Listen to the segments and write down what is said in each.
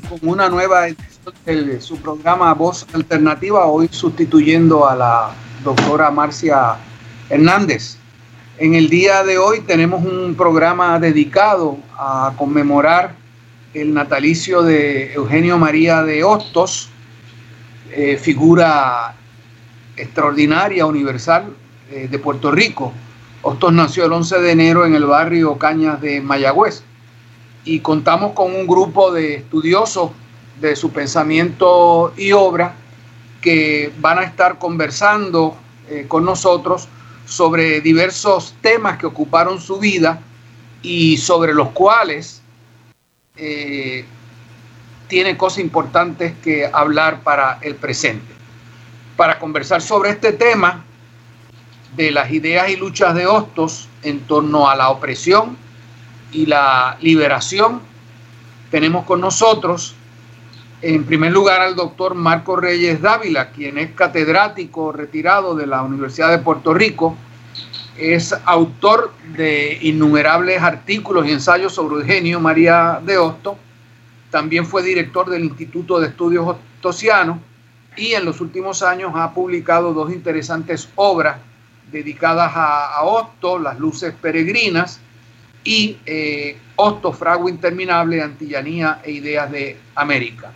Con una nueva edición de su programa Voz Alternativa, hoy sustituyendo a la doctora Marcia Hernández. En el día de hoy tenemos un programa dedicado a conmemorar el natalicio de Eugenio María de Hostos, eh, figura extraordinaria, universal eh, de Puerto Rico. Hostos nació el 11 de enero en el barrio Cañas de Mayagüez y contamos con un grupo de estudiosos de su pensamiento y obra que van a estar conversando eh, con nosotros sobre diversos temas que ocuparon su vida y sobre los cuales eh, tiene cosas importantes que hablar para el presente. Para conversar sobre este tema de las ideas y luchas de Hostos en torno a la opresión, y la liberación. Tenemos con nosotros, en primer lugar, al doctor Marco Reyes Dávila, quien es catedrático retirado de la Universidad de Puerto Rico. Es autor de innumerables artículos y ensayos sobre Eugenio María de Hosto. También fue director del Instituto de Estudios Hostosianos y en los últimos años ha publicado dos interesantes obras dedicadas a, a Las Luces Peregrinas, y eh, Hosto, Fragua Interminable, Antillanía e Ideas de América.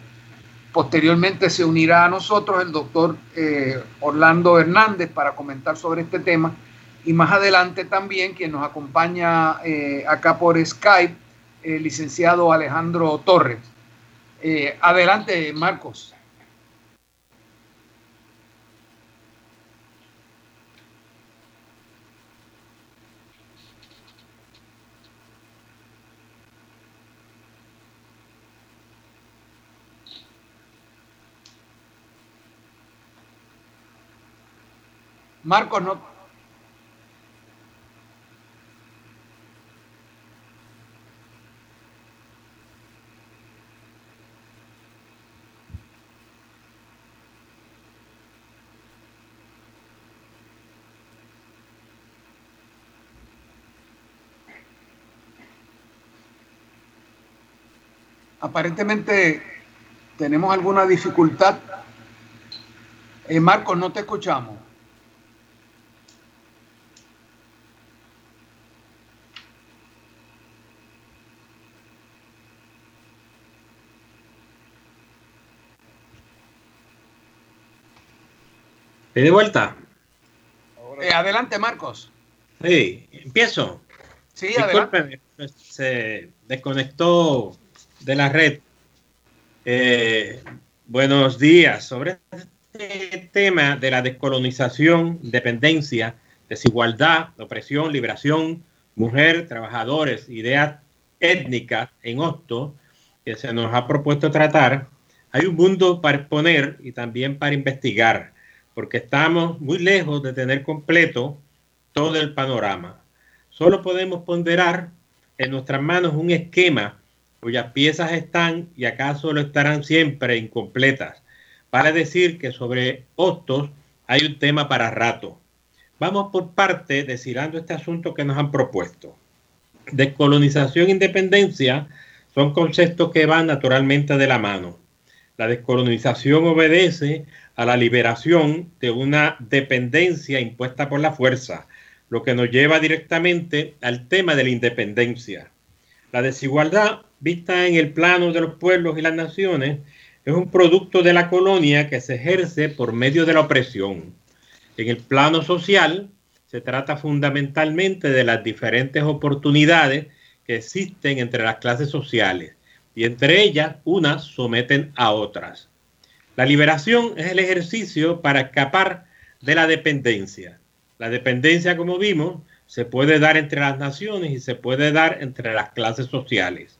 Posteriormente se unirá a nosotros el doctor eh, Orlando Hernández para comentar sobre este tema y más adelante también quien nos acompaña eh, acá por Skype, el licenciado Alejandro Torres. Eh, adelante, Marcos. Marcos, no. Aparentemente tenemos alguna dificultad. Eh, Marcos, no te escuchamos. De vuelta? Eh, adelante, Marcos. Sí, empiezo. Sí, adelante. se desconectó de la red. Eh, buenos días. Sobre este tema de la descolonización, dependencia, desigualdad, opresión, liberación, mujer, trabajadores, ideas étnicas en Hosto, que se nos ha propuesto tratar, hay un mundo para exponer y también para investigar porque estamos muy lejos de tener completo todo el panorama. solo podemos ponderar en nuestras manos un esquema cuyas piezas están y acaso lo estarán siempre incompletas, para decir que sobre Hostos hay un tema para rato. Vamos por parte destilando este asunto que nos han propuesto. Descolonización e independencia son conceptos que van naturalmente de la mano. La descolonización obedece a la liberación de una dependencia impuesta por la fuerza, lo que nos lleva directamente al tema de la independencia. La desigualdad, vista en el plano de los pueblos y las naciones, es un producto de la colonia que se ejerce por medio de la opresión. En el plano social, se trata fundamentalmente de las diferentes oportunidades que existen entre las clases sociales y entre ellas unas someten a otras. La liberación es el ejercicio para escapar de la dependencia. La dependencia, como vimos, se puede dar entre las naciones y se puede dar entre las clases sociales.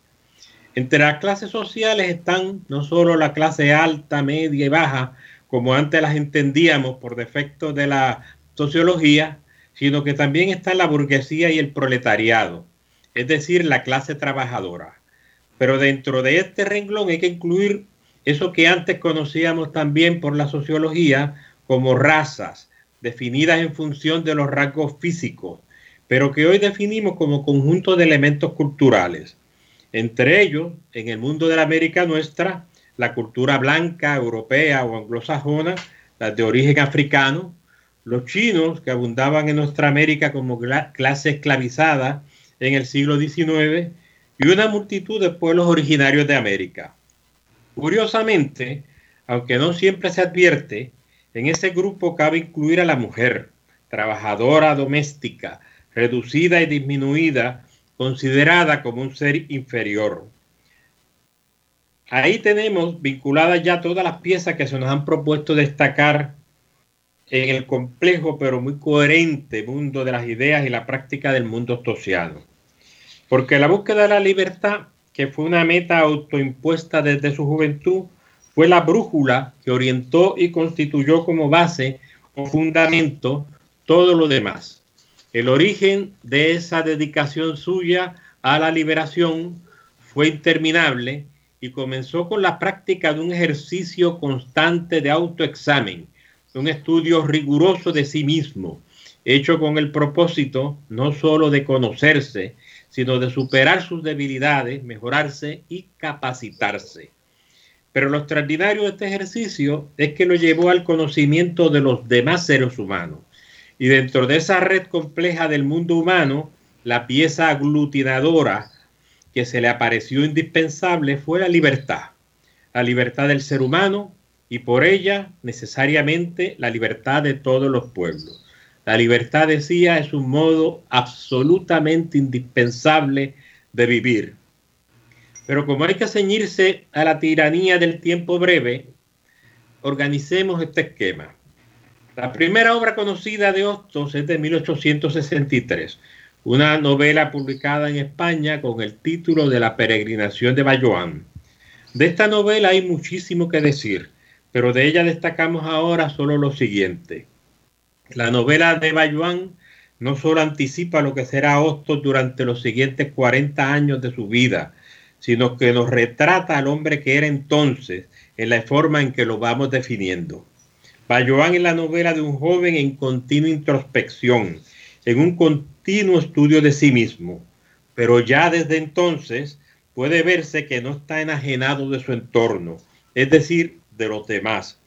Entre las clases sociales están no solo la clase alta, media y baja, como antes las entendíamos por defecto de la sociología, sino que también está la burguesía y el proletariado, es decir, la clase trabajadora. Pero dentro de este renglón hay que incluir eso que antes conocíamos también por la sociología como razas, definidas en función de los rasgos físicos, pero que hoy definimos como conjunto de elementos culturales. Entre ellos, en el mundo de la América nuestra, la cultura blanca, europea o anglosajona, las de origen africano, los chinos que abundaban en nuestra América como clase esclavizada en el siglo XIX y una multitud de pueblos originarios de América. Curiosamente, aunque no siempre se advierte, en ese grupo cabe incluir a la mujer, trabajadora doméstica, reducida y disminuida, considerada como un ser inferior. Ahí tenemos vinculadas ya todas las piezas que se nos han propuesto destacar en el complejo pero muy coherente mundo de las ideas y la práctica del mundo social. Porque la búsqueda de la libertad que fue una meta autoimpuesta desde su juventud, fue la brújula que orientó y constituyó como base o fundamento todo lo demás. El origen de esa dedicación suya a la liberación fue interminable y comenzó con la práctica de un ejercicio constante de autoexamen, un estudio riguroso de sí mismo, hecho con el propósito no sólo de conocerse, sino de superar sus debilidades, mejorarse y capacitarse. Pero lo extraordinario de este ejercicio es que lo llevó al conocimiento de los demás seres humanos. Y dentro de esa red compleja del mundo humano, la pieza aglutinadora que se le apareció indispensable fue la libertad. La libertad del ser humano y por ella necesariamente la libertad de todos los pueblos. La libertad, decía, es un modo absolutamente indispensable de vivir. Pero como hay que ceñirse a la tiranía del tiempo breve, organicemos este esquema. La primera obra conocida de Hostos es de 1863, una novela publicada en España con el título de La peregrinación de Bayoán. De esta novela hay muchísimo que decir, pero de ella destacamos ahora solo lo siguiente. La novela de Bayuan no solo anticipa lo que será Hostos durante los siguientes 40 años de su vida, sino que nos retrata al hombre que era entonces en la forma en que lo vamos definiendo. Bayuan es la novela de un joven en continua introspección, en un continuo estudio de sí mismo, pero ya desde entonces puede verse que no está enajenado de su entorno, es decir, de los demás,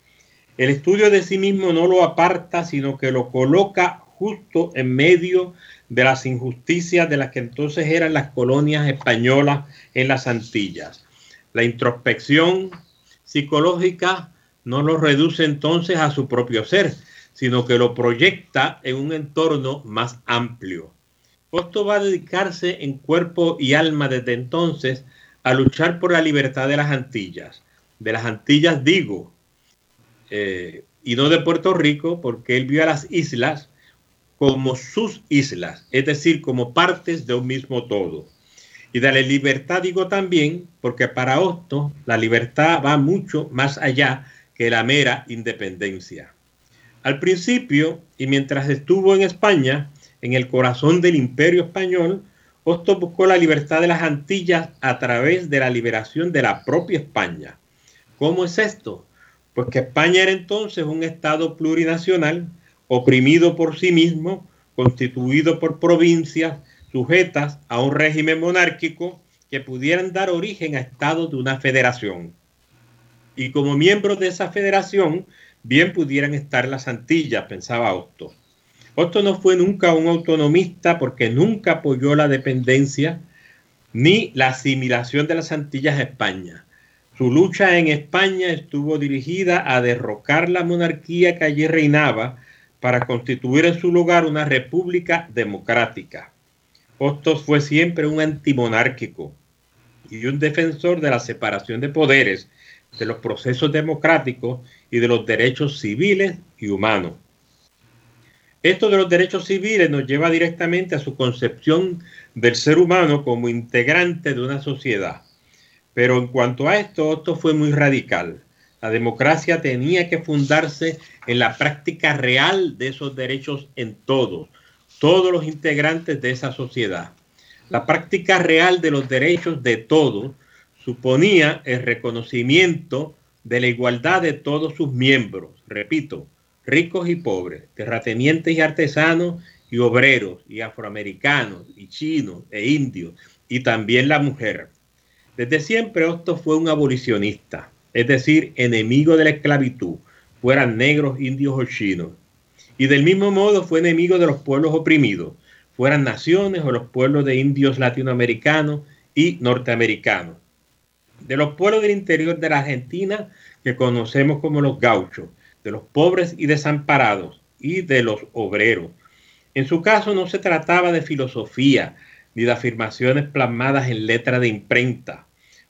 el estudio de sí mismo no lo aparta, sino que lo coloca justo en medio de las injusticias de las que entonces eran las colonias españolas en las Antillas. La introspección psicológica no lo reduce entonces a su propio ser, sino que lo proyecta en un entorno más amplio. Esto va a dedicarse en cuerpo y alma desde entonces a luchar por la libertad de las Antillas. De las Antillas digo, eh, y no de Puerto Rico, porque él vio a las islas como sus islas, es decir, como partes de un mismo todo. Y de libertad digo también, porque para Otto la libertad va mucho más allá que la mera independencia. Al principio, y mientras estuvo en España, en el corazón del imperio español, Hostos buscó la libertad de las Antillas a través de la liberación de la propia España. ¿Cómo es esto? Pues que España era entonces un Estado plurinacional, oprimido por sí mismo, constituido por provincias sujetas a un régimen monárquico que pudieran dar origen a estados de una federación. Y como miembros de esa federación, bien pudieran estar las Antillas, pensaba Otto. Otto no fue nunca un autonomista porque nunca apoyó la dependencia ni la asimilación de las Antillas a España. Su lucha en España estuvo dirigida a derrocar la monarquía que allí reinaba para constituir en su lugar una república democrática. Hostos fue siempre un antimonárquico y un defensor de la separación de poderes, de los procesos democráticos y de los derechos civiles y humanos. Esto de los derechos civiles nos lleva directamente a su concepción del ser humano como integrante de una sociedad. Pero en cuanto a esto, esto fue muy radical. La democracia tenía que fundarse en la práctica real de esos derechos en todos, todos los integrantes de esa sociedad. La práctica real de los derechos de todos suponía el reconocimiento de la igualdad de todos sus miembros, repito, ricos y pobres, terratenientes y artesanos y obreros y afroamericanos y chinos e indios y también la mujer. Desde siempre Otto fue un abolicionista, es decir, enemigo de la esclavitud, fueran negros, indios o chinos. Y del mismo modo fue enemigo de los pueblos oprimidos, fueran naciones o los pueblos de indios latinoamericanos y norteamericanos. De los pueblos del interior de la Argentina que conocemos como los gauchos, de los pobres y desamparados y de los obreros. En su caso no se trataba de filosofía ni de afirmaciones plasmadas en letra de imprenta.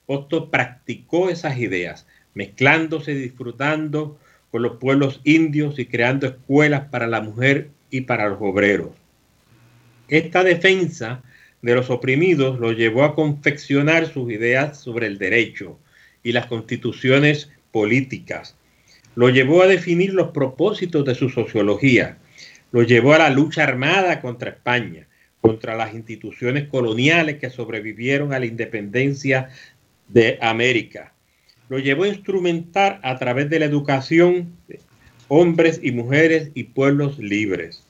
Otto practicó esas ideas, mezclándose y disfrutando con los pueblos indios y creando escuelas para la mujer y para los obreros. Esta defensa de los oprimidos lo llevó a confeccionar sus ideas sobre el derecho y las constituciones políticas. Lo llevó a definir los propósitos de su sociología. Lo llevó a la lucha armada contra España, contra las instituciones coloniales que sobrevivieron a la independencia de América. Lo llevó a instrumentar a través de la educación hombres y mujeres y pueblos libres.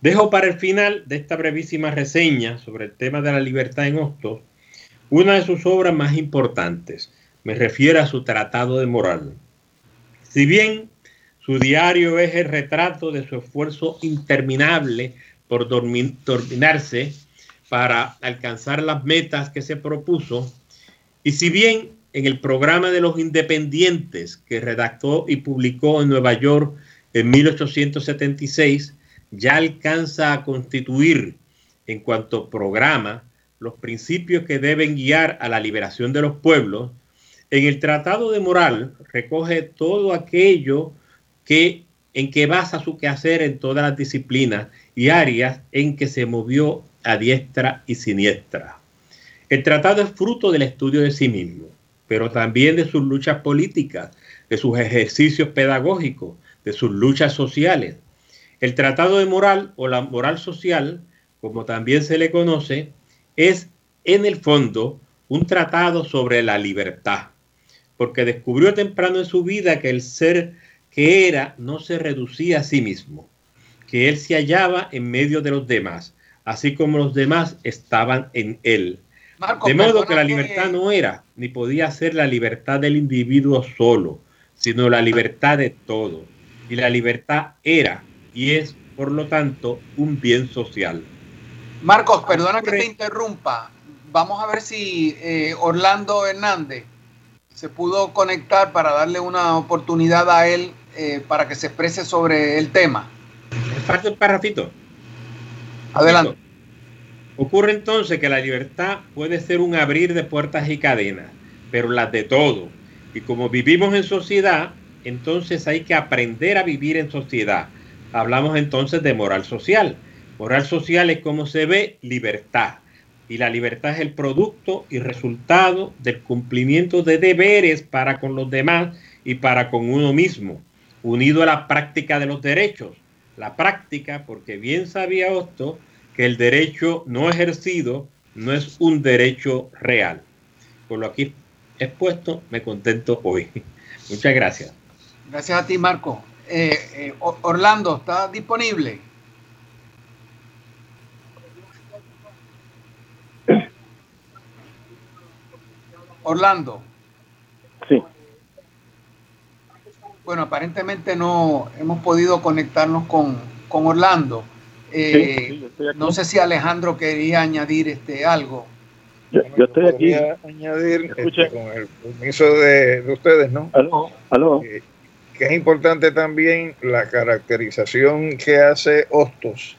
Dejo para el final de esta brevísima reseña sobre el tema de la libertad en Hostos una de sus obras más importantes. Me refiero a su Tratado de Moral. Si bien su diario es el retrato de su esfuerzo interminable por dominarse para alcanzar las metas que se propuso, y si bien en el programa de los independientes que redactó y publicó en Nueva York en 1876, ya alcanza a constituir en cuanto programa los principios que deben guiar a la liberación de los pueblos, en el Tratado de Moral recoge todo aquello que en que basa su quehacer en todas las disciplinas y áreas en que se movió a diestra y siniestra. El tratado es fruto del estudio de sí mismo, pero también de sus luchas políticas, de sus ejercicios pedagógicos, de sus luchas sociales, el tratado de moral o la moral social, como también se le conoce, es en el fondo un tratado sobre la libertad, porque descubrió temprano en su vida que el ser que era no se reducía a sí mismo, que él se hallaba en medio de los demás, así como los demás estaban en él. de modo que la libertad no era ni podía ser la libertad del individuo solo, sino la libertad de todos. Y la libertad era y es, por lo tanto, un bien social. Marcos, perdona que te interrumpa. Vamos a ver si eh, Orlando Hernández se pudo conectar para darle una oportunidad a él eh, para que se exprese sobre el tema. Falta un parrafito. Adelante. Ocurre entonces que la libertad puede ser un abrir de puertas y cadenas, pero las de todo. Y como vivimos en sociedad, entonces hay que aprender a vivir en sociedad hablamos entonces de moral social. Moral social es como se ve libertad. Y la libertad es el producto y resultado del cumplimiento de deberes para con los demás y para con uno mismo, unido a la práctica de los derechos. la práctica, porque bien sabía Hosto que el derecho no ejercido no es un derecho real. Por lo aquí expuesto, me contento hoy. Muchas gracias. Gracias a ti, Marco. Eh, eh, Orlando, ¿está disponible? Orlando. Sí. Bueno, aparentemente no hemos podido conectarnos con, Orlando. Eh, no sé si Alejandro quería añadir este algo. Yo, estoy aquí. añadir este, con el permiso de, ustedes, ¿no? Aló, aló. Eh, que es importante también la caracterización que hace Hostos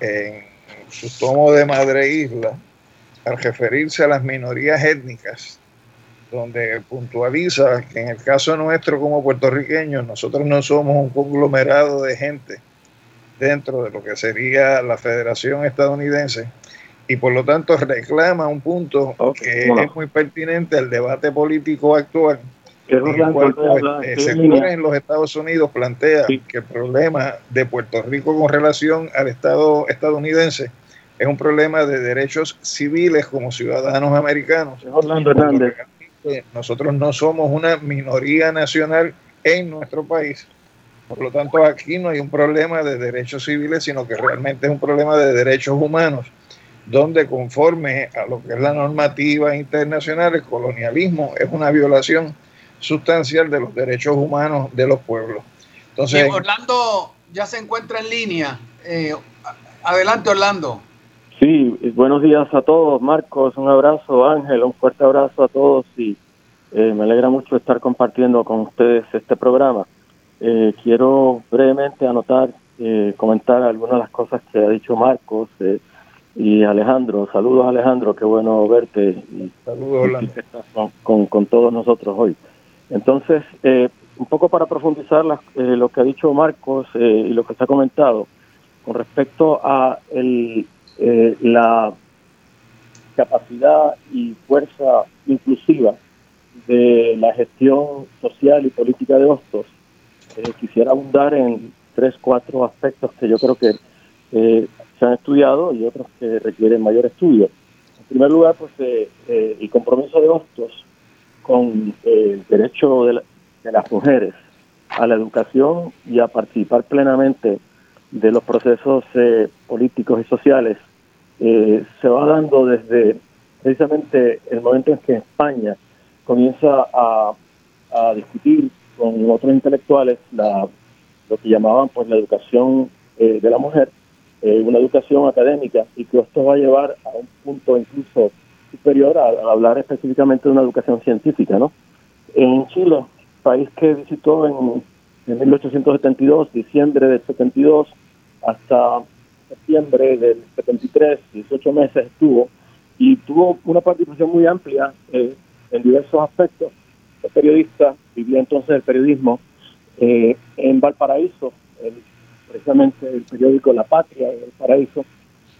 en su tomo de Madre Isla al referirse a las minorías étnicas donde puntualiza que en el caso nuestro como puertorriqueños, nosotros no somos un conglomerado de gente dentro de lo que sería la Federación Estadounidense y por lo tanto reclama un punto que es muy pertinente al debate político actual. En el cual, pues, en los Estados Unidos plantea que el problema de Puerto Rico con relación al Estado estadounidense es un problema de derechos civiles como ciudadanos americanos. Orlando Hernández nosotros no somos una minoría nacional en nuestro país. Por lo tanto, aquí no hay un problema de derechos civiles, sino que realmente es un problema de derechos humanos, donde conforme a lo que es la normativa internacional, el colonialismo es una violación sustancial de los derechos humanos de los pueblos. Entonces, Orlando ya se encuentra en línea. Eh, adelante, Orlando. Sí, buenos días a todos. Marcos, un abrazo. Ángel, un fuerte abrazo a todos y eh, me alegra mucho estar compartiendo con ustedes este programa. Eh, quiero brevemente anotar, eh, comentar algunas de las cosas que ha dicho Marcos y Alejandro. Saludos Alejandro, qué bueno verte. Y, Saludos, con, con, todos nosotros hoy. Entonces, un poco para profundizar lo que ha dicho Marcos y lo que se ha comentado con respecto a el eh, la capacidad y fuerza inclusiva de la gestión social y política de Hostos, eh, quisiera abundar en tres, cuatro aspectos que yo creo que eh, se han estudiado y otros que requieren mayor estudio. En primer lugar, pues el compromiso de Hostos con el derecho de, de las mujeres a la educación y a participar plenamente de los procesos políticos y sociales eh, se va dando desde precisamente el momento en que España comienza a, discutir con otros intelectuales la, lo que llamaban pues la educación eh, de la mujer, eh, una educación académica, y que esto va a llevar a un punto incluso superior a, hablar específicamente de una educación científica, ¿no? En Chile, país que visitó en, en 1872, diciembre del 72, hasta septiembre del 73, 18 meses estuvo, y tuvo una participación muy amplia eh, en diversos aspectos. El periodista, vivía entonces el periodismo eh, en Valparaíso, precisamente el periódico La Patria de Valparaíso,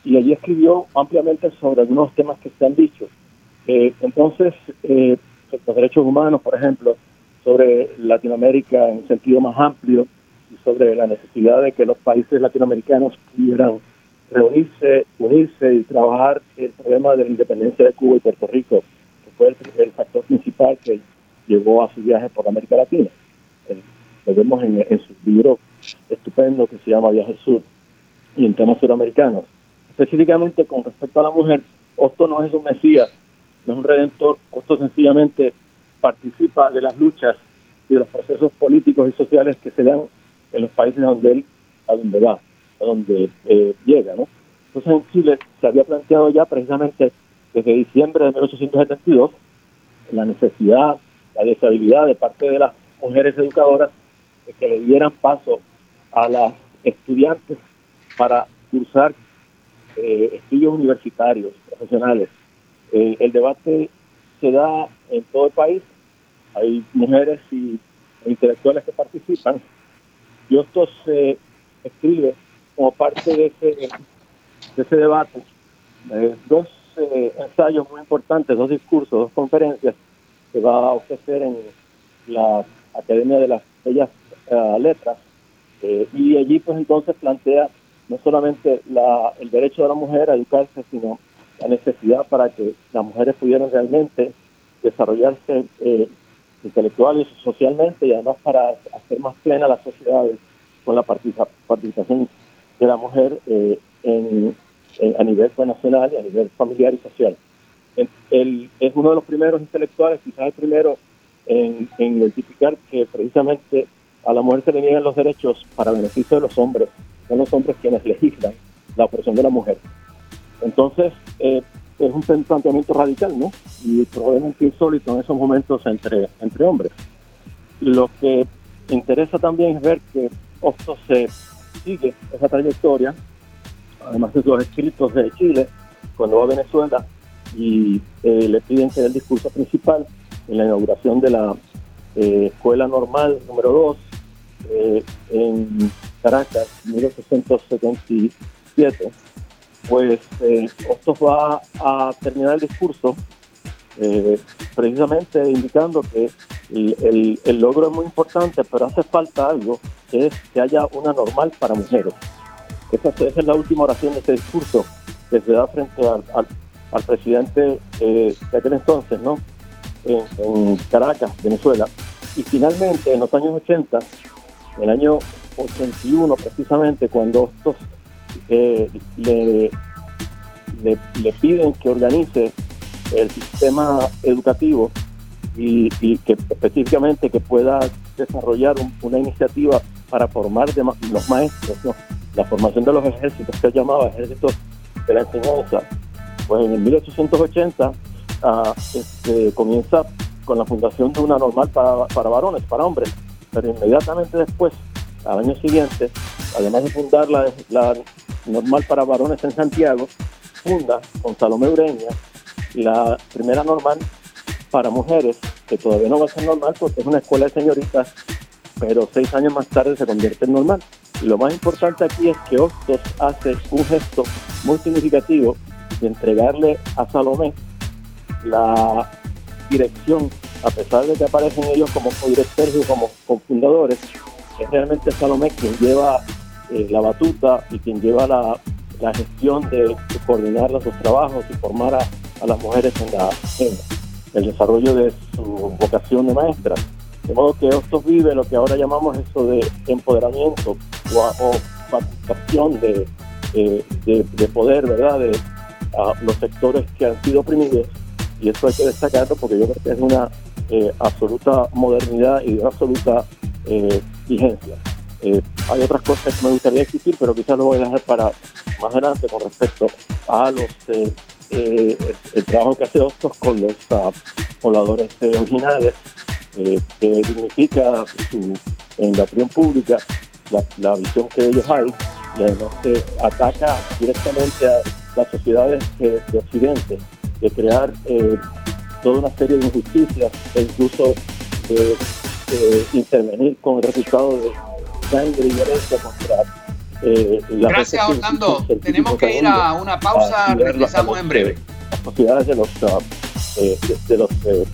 y allí escribió ampliamente sobre algunos temas que se han dicho. Eh, entonces, los derechos humanos, por ejemplo, sobre Latinoamérica en sentido más amplio, sobre la necesidad de que los países latinoamericanos pudieran reunirse, unirse y trabajar el problema de la independencia de Cuba y Puerto Rico, que fue el, factor principal que llevó a su viaje por América Latina. Eh, lo vemos en, su libro estupendo que se llama Viaje Sur y en temas suramericanos. Específicamente con respecto a la mujer, Osto no es un mesías, no es un redentor, Osto sencillamente participa de las luchas y de los procesos políticos y sociales que se dan en los países donde él, a donde va, a donde eh, llega, ¿no? Entonces en Chile se había planteado ya precisamente desde diciembre de 1872 la necesidad, la deshabilidad de parte de las mujeres educadoras de que le dieran paso a las estudiantes para cursar eh, estudios universitarios, profesionales. Eh, el debate se da en todo el país, hay mujeres y intelectuales que participan, esto se escribe como parte de ese, de ese debate. Eh, dos eh, ensayos muy importantes, dos discursos, dos conferencias que va a ofrecer en la Academia de las Bellas eh, Letras y allí pues entonces plantea no solamente el derecho de la mujer a educarse, sino la necesidad para que las mujeres pudieran realmente desarrollarse eh, intelectual y socialmente y además para hacer más plena la sociedad con la participación de la mujer eh, en, a nivel nacional y a nivel familiar y social. Él es uno de los primeros intelectuales, quizás el primero, en, en identificar que precisamente a la mujer se le niegan los derechos para beneficio de los hombres, son los hombres quienes legislan la opresión de la mujer. Entonces, eh, es un planteamiento radical, ¿no? Y probablemente insólito en esos momentos entre, entre hombres. Lo que interesa también es ver que Hostos se sigue esa trayectoria, además de sus escritos de Chile, cuando va a Venezuela y eh, le piden que el discurso principal en la inauguración de la eh, Escuela Normal número 2 eh, en Caracas, 1877 pues eh, va a terminar el discurso eh, precisamente indicando que el, logro es muy importante, pero hace falta algo, que es que haya una normal para mujeres. Esa, es la última oración de este discurso que se da frente al, presidente eh, de aquel entonces, ¿no? En, Caracas, Venezuela. Y finalmente, en los años 80, en el año 81 precisamente, cuando estos le, le, piden que organice el sistema educativo y, que específicamente que pueda desarrollar una iniciativa para formar los maestros, la formación de los ejércitos que llamaba ejércitos de la enseñanza. Pues en el 1880 ah, este, comienza con la fundación de una normal para, para varones, para hombres, pero inmediatamente después, al año siguiente, además de fundar la, normal para varones en Santiago, funda con Salomé Ureña la primera normal para mujeres, que todavía no va a ser normal porque es una escuela de señoritas, pero seis años más tarde se convierte en normal. Lo más importante aquí es que Hostos hace un gesto muy significativo de entregarle a Salomé la dirección, a pesar de que aparecen ellos como co-directores y como cofundadores, es realmente Salomé quien lleva eh, la batuta y quien lleva la, gestión de, coordinar los trabajos y formar a, las mujeres en, la, el desarrollo de su vocación de maestra. De modo que esto vive lo que ahora llamamos eso de empoderamiento o, participación de, de, poder, ¿verdad?, de los sectores que han sido oprimidos. Y eso hay que destacarlo porque yo creo que es una eh, absoluta modernidad y una absoluta eh, vigencia. Eh, hay otras cosas que me gustaría discutir, pero quizás lo voy a dejar para más adelante con respecto a los eh, eh, el trabajo que hace Ostos con los uh, originales, que dignifica su, en la opinión pública la, visión que ellos hay y ataca directamente a las sociedades de Occidente, de crear toda una serie de injusticias e incluso intervenir con el resultado de eh, Gracias, Orlando. Tenemos que ir a una pausa. Regresamos en breve. Las sociedades de los. Uh, eh, de, los eh,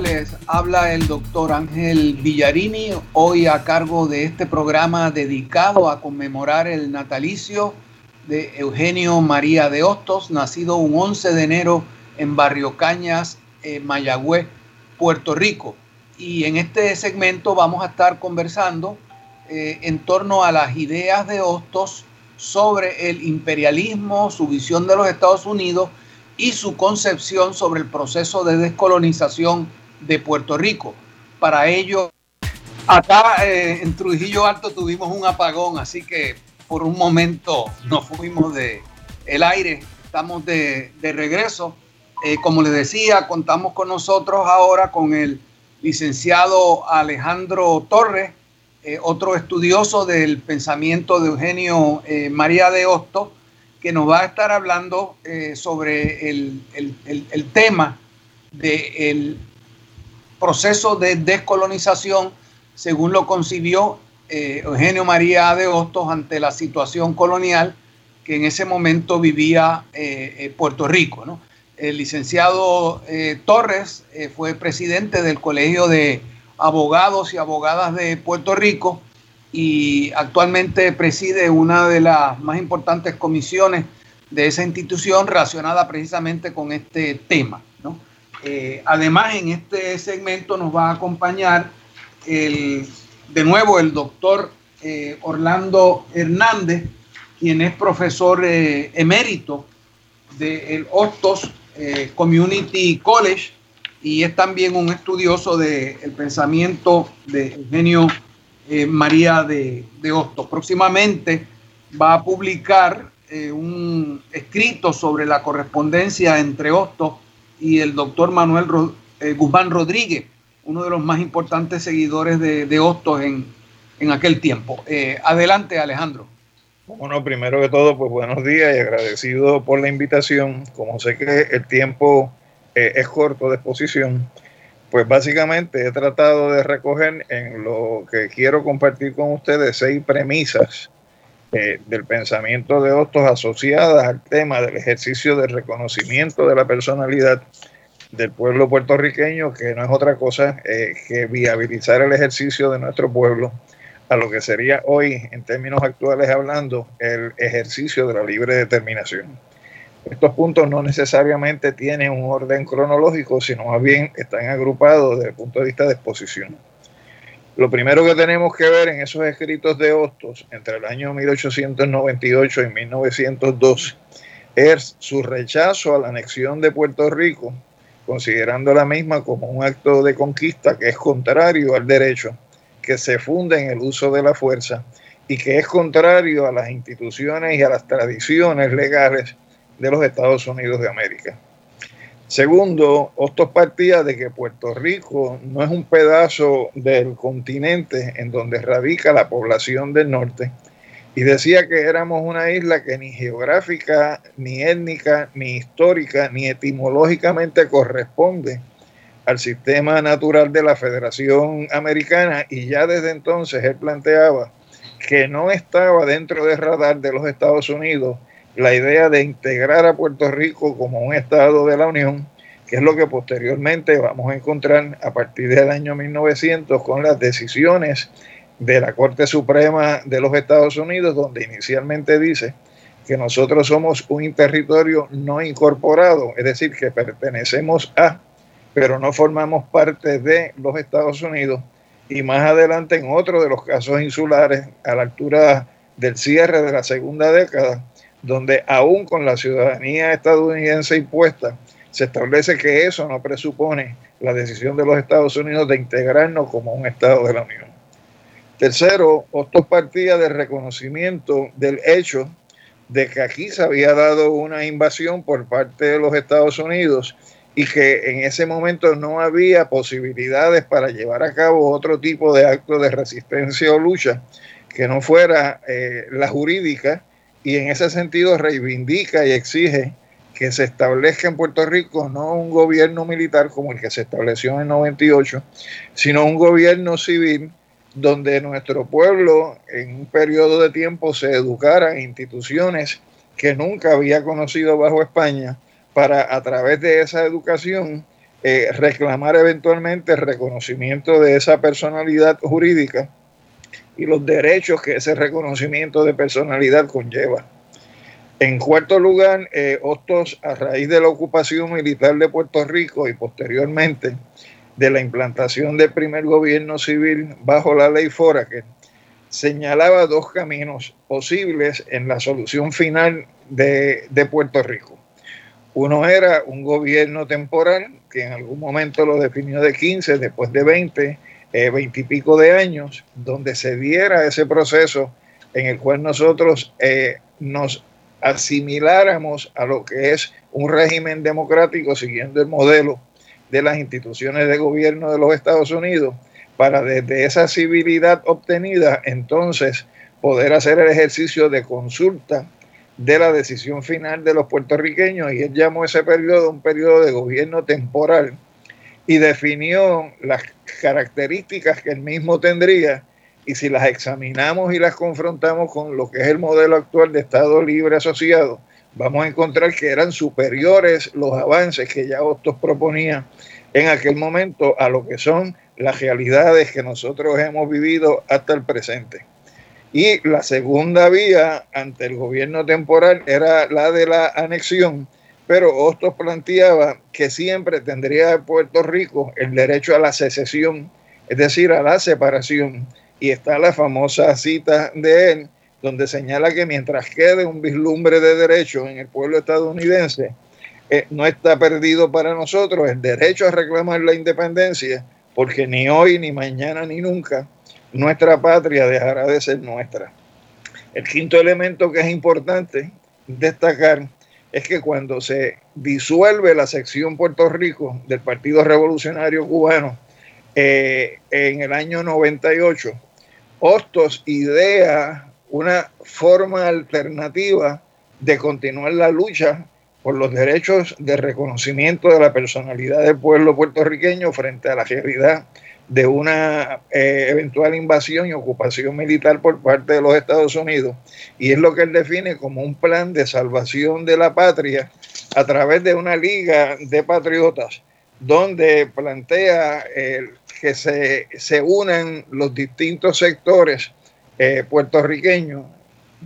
Les habla el doctor Ángel Villarini, hoy a cargo de este programa dedicado a conmemorar el natalicio de Eugenio María de Hostos, nacido un 11 de enero en Barrio Cañas, Mayagüez, Puerto Rico y en este segmento vamos a estar conversando eh, en torno a las ideas de Hostos sobre el imperialismo, su visión de los Estados Unidos y su concepción sobre el proceso de descolonización de Puerto Rico. Para ello, acá eh, en Trujillo Alto tuvimos un apagón, así que por un momento nos fuimos de aire, estamos de, regreso. Eh, como les decía, contamos con nosotros ahora con el licenciado Alejandro Torres, eh, otro estudioso del pensamiento de Eugenio eh, María de Hosto, que nos va a estar hablando eh, sobre el, tema del proceso de descolonización, según lo concibió Eugenio María de Hostos ante la situación colonial que en ese momento vivía Puerto Rico. ¿no? El licenciado eh, Torres eh, fue presidente del Colegio de abogados y abogadas de Puerto Rico y actualmente preside una de las más importantes comisiones de esa institución relacionada precisamente con este tema. Eh, además, en este segmento nos va a acompañar de nuevo el doctor Orlando Hernández, quien es profesor emérito del Hostos Community College y es también un estudioso del pensamiento de Eugenio María de, de Hostos. Próximamente va a publicar un escrito sobre la correspondencia entre Hostos y el doctor Manuel Guzmán Rodríguez, uno de los más importantes seguidores de, de Hostos en, en aquel tiempo. Eh, adelante, Alejandro. Bueno, primero que todo, pues buenos días y agradecido por la invitación. Como sé que el tiempo eh, es corto de exposición, pues básicamente he tratado de recoger en lo que quiero compartir con ustedes seis premisas eh, del pensamiento de Hostos asociadas al tema del ejercicio de reconocimiento de la personalidad del pueblo puertorriqueño, que no es otra cosa eh, que viabilizar el ejercicio de nuestro pueblo a lo que sería hoy, en términos actuales hablando, el ejercicio de la libre determinación. Estos puntos no necesariamente tienen un orden cronológico, sino más bien están agrupados desde el punto de vista de exposición. Lo primero que tenemos que ver en esos escritos de Hostos entre el año 1898 y 1902 es su rechazo a la anexión de Puerto Rico considerando la misma como un acto de conquista que es contrario al derecho, que se funda en el uso de la fuerza y que es contrario a las instituciones y a las tradiciones legales de los Estados Unidos de América. Segundo, Hostos partía de que Puerto Rico no es un pedazo del continente en donde radica la población del norte, y decía que éramos una isla que ni geográfica, ni étnica, ni histórica, ni etimológicamente corresponde al sistema natural de la Federación Americana y ya desde entonces él planteaba que no estaba dentro del radar de los Estados Unidos la idea de integrar a Puerto Rico como un estado de la Unión, que es lo que posteriormente vamos a encontrar a partir del año 1900 con las decisiones de la Corte Suprema de los Estados Unidos, donde inicialmente dice que nosotros somos un territorio no incorporado, es decir, que pertenecemos a, pero no formamos parte de los Estados Unidos. Y más adelante, en otro de los casos insulares, a la altura del cierre de la segunda década, donde aún con la ciudadanía estadounidense impuesta, se establece que eso no presupone la decisión de los Estados Unidos de integrarnos como un Estado de la Unión. Tercero, Hostos partía del reconocimiento del hecho de que aquí se había dado una invasión por parte de los Estados Unidos y que en ese momento no había posibilidades para llevar a cabo otro tipo de acto de resistencia o lucha que no fuera eh, la jurídica y en ese sentido reivindica y exige que se establezca en Puerto Rico no un gobierno militar como el que se estableció en el 98, sino un gobierno civil donde nuestro pueblo en un periodo de tiempo se educara en instituciones que nunca había conocido bajo España para a través de esa educación eh, reclamar eventualmente el reconocimiento de esa personalidad jurídica y los derechos que ese reconocimiento de personalidad conlleva. En cuarto lugar, eh, a raíz de la ocupación militar de Puerto Rico y posteriormente de la implantación del primer gobierno civil bajo la ley que señalaba dos caminos posibles en la solución final de, Puerto Rico. Uno era un gobierno temporal, que en algún momento lo definió de 15, después de 20, eh, 20 y pico de años, donde se diera ese proceso en el cual nosotros eh, nos asimiláramos a lo que es un régimen democrático siguiendo el modelo de las instituciones de gobierno de los Estados Unidos para desde esa civilidad obtenida entonces poder hacer el ejercicio de consulta de la decisión final de los puertorriqueños y él llamó ese periodo un periodo de gobierno temporal y definió las características que él mismo tendría y si las examinamos y las confrontamos con lo que es el modelo actual de Estado libre asociado, vamos a encontrar que eran superiores los avances que ya Hostos proponía en aquel momento a lo que son las realidades que nosotros hemos vivido hasta el presente. Y la segunda vía ante el gobierno temporal era la de la anexión, pero Hostos planteaba que siempre tendría Puerto Rico el derecho a la secesión, es decir, a la separación. Y está la famosa cita de él, donde señala que mientras quede un vislumbre de derecho en el pueblo estadounidense, eh, no está perdido para nosotros el derecho a reclamar la independencia, porque ni hoy, ni mañana, ni nunca nuestra patria dejará de ser nuestra. El quinto elemento que es importante destacar es que cuando se disuelve la sección Puerto Rico del Partido Revolucionario Cubano eh, en el año 98, Hostos idea una forma alternativa de continuar la lucha por los derechos de reconocimiento de la personalidad del pueblo puertorriqueño frente a la realidad de una eh, eventual invasión y ocupación militar por parte de los Estados Unidos. Y es lo que él define como un plan de salvación de la patria a través de una liga de patriotas, donde plantea eh, que se, se, unan los distintos sectores eh, puertorriqueños,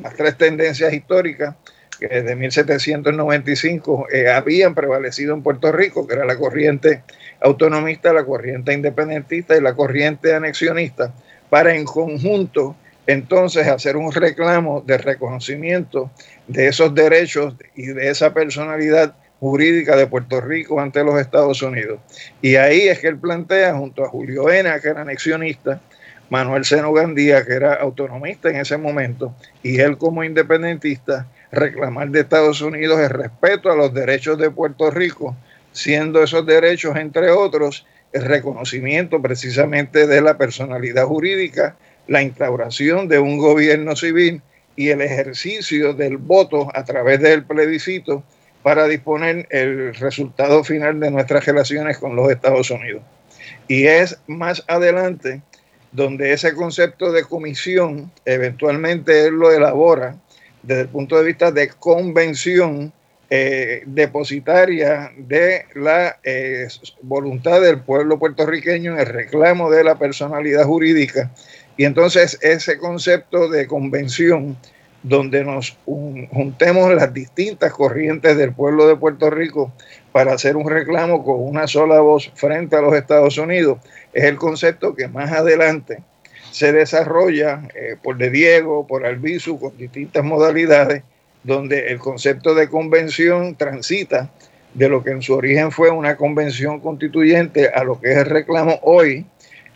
las tres tendencias históricas, que desde 1795 eh, habían prevalecido en Puerto Rico, que era la corriente autonomista, la corriente independentista y la corriente anexionista, para en conjunto entonces hacer un reclamo de reconocimiento de esos derechos y de esa personalidad jurídica de Puerto Rico ante los Estados Unidos. Y ahí es que él plantea, junto a Julio Ena, que era anexionista, Manuel Seno Gandía, que era autonomista en ese momento, y él como independentista, reclamar de Estados Unidos el respeto a los derechos de Puerto Rico, siendo esos derechos, entre otros, el reconocimiento precisamente de la personalidad jurídica, la instauración de un gobierno civil y el ejercicio del voto a través del plebiscito para disponer el resultado final de nuestras relaciones con los Estados Unidos. Y es más adelante donde ese concepto de comisión eventualmente él lo elabora desde el punto de vista de convención eh, depositaria de la eh, voluntad del pueblo puertorriqueño en el reclamo de la personalidad jurídica. Y entonces ese concepto de convención, donde nos juntemos las distintas corrientes del pueblo de Puerto Rico para hacer un reclamo con una sola voz frente a los Estados Unidos, es el concepto que más adelante se desarrolla eh, por De Diego, por Albizu, con distintas modalidades, donde el concepto de convención transita de lo que en su origen fue una convención constituyente a lo que es el reclamo hoy,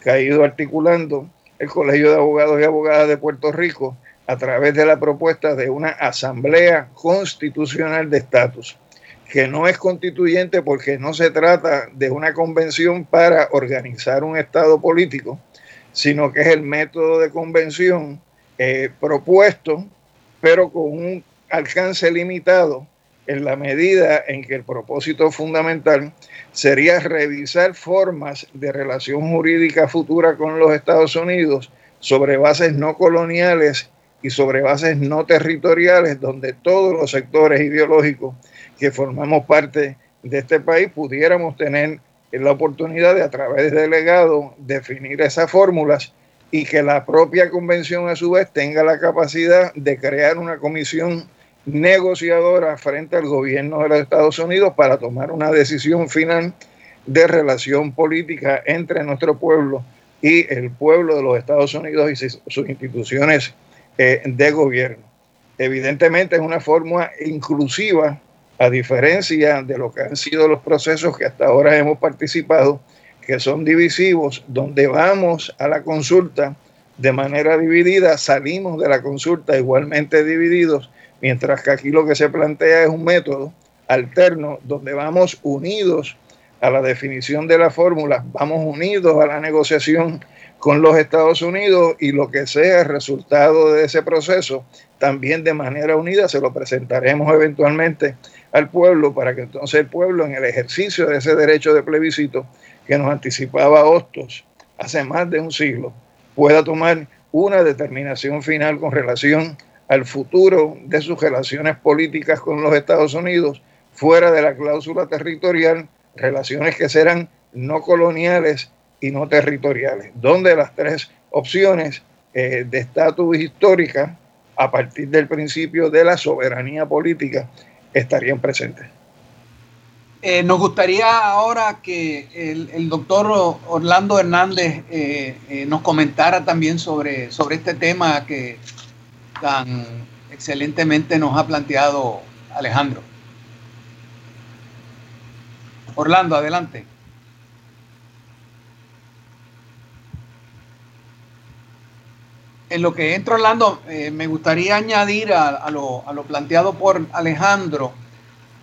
que ha ido articulando el Colegio de Abogados y Abogadas de Puerto Rico a través de la propuesta de una asamblea constitucional de estatus, que no es constituyente porque no se trata de una convención para organizar un estado político, sino que es el método de convención eh, propuesto, pero con un alcance limitado en la medida en que el propósito fundamental sería revisar formas de relación jurídica futura con los Estados Unidos sobre bases no coloniales y sobre bases no territoriales, donde todos los sectores ideológicos que formamos parte de este país pudiéramos tener la oportunidad de a través del delegado definir esas fórmulas y que la propia convención a su vez tenga la capacidad de crear una comisión negociadora frente al gobierno de los Estados Unidos para tomar una decisión final de relación política entre nuestro pueblo y el pueblo de los Estados Unidos y sus instituciones eh, de gobierno. Evidentemente es una forma inclusiva a diferencia de lo que han sido los procesos que hasta ahora hemos participado, que son divisivos, donde vamos a la consulta de manera dividida, salimos de la consulta igualmente divididos, mientras que aquí lo que se plantea es un método alterno donde vamos unidos a la definición de la fórmula, vamos unidos a la negociación con los Estados Unidos y lo que sea el resultado de ese proceso, también de manera unida se lo presentaremos eventualmente al pueblo para que entonces el pueblo en el ejercicio de ese derecho de plebiscito que nos anticipaba Hostos hace más de un siglo pueda tomar una determinación final con relación al futuro de sus relaciones políticas con los Estados Unidos fuera de la cláusula territorial, relaciones que serán no coloniales y no territoriales, donde las tres opciones eh, de estatus histórica a partir del principio de la soberanía política estarían presentes. Eh, nos gustaría ahora que el, doctor Orlando Hernández eh, nos comentara también sobre, sobre este tema que tan excelentemente nos ha planteado Alejandro. Orlando, adelante. En lo que entra Orlando, eh, me gustaría añadir a, lo, planteado por Alejandro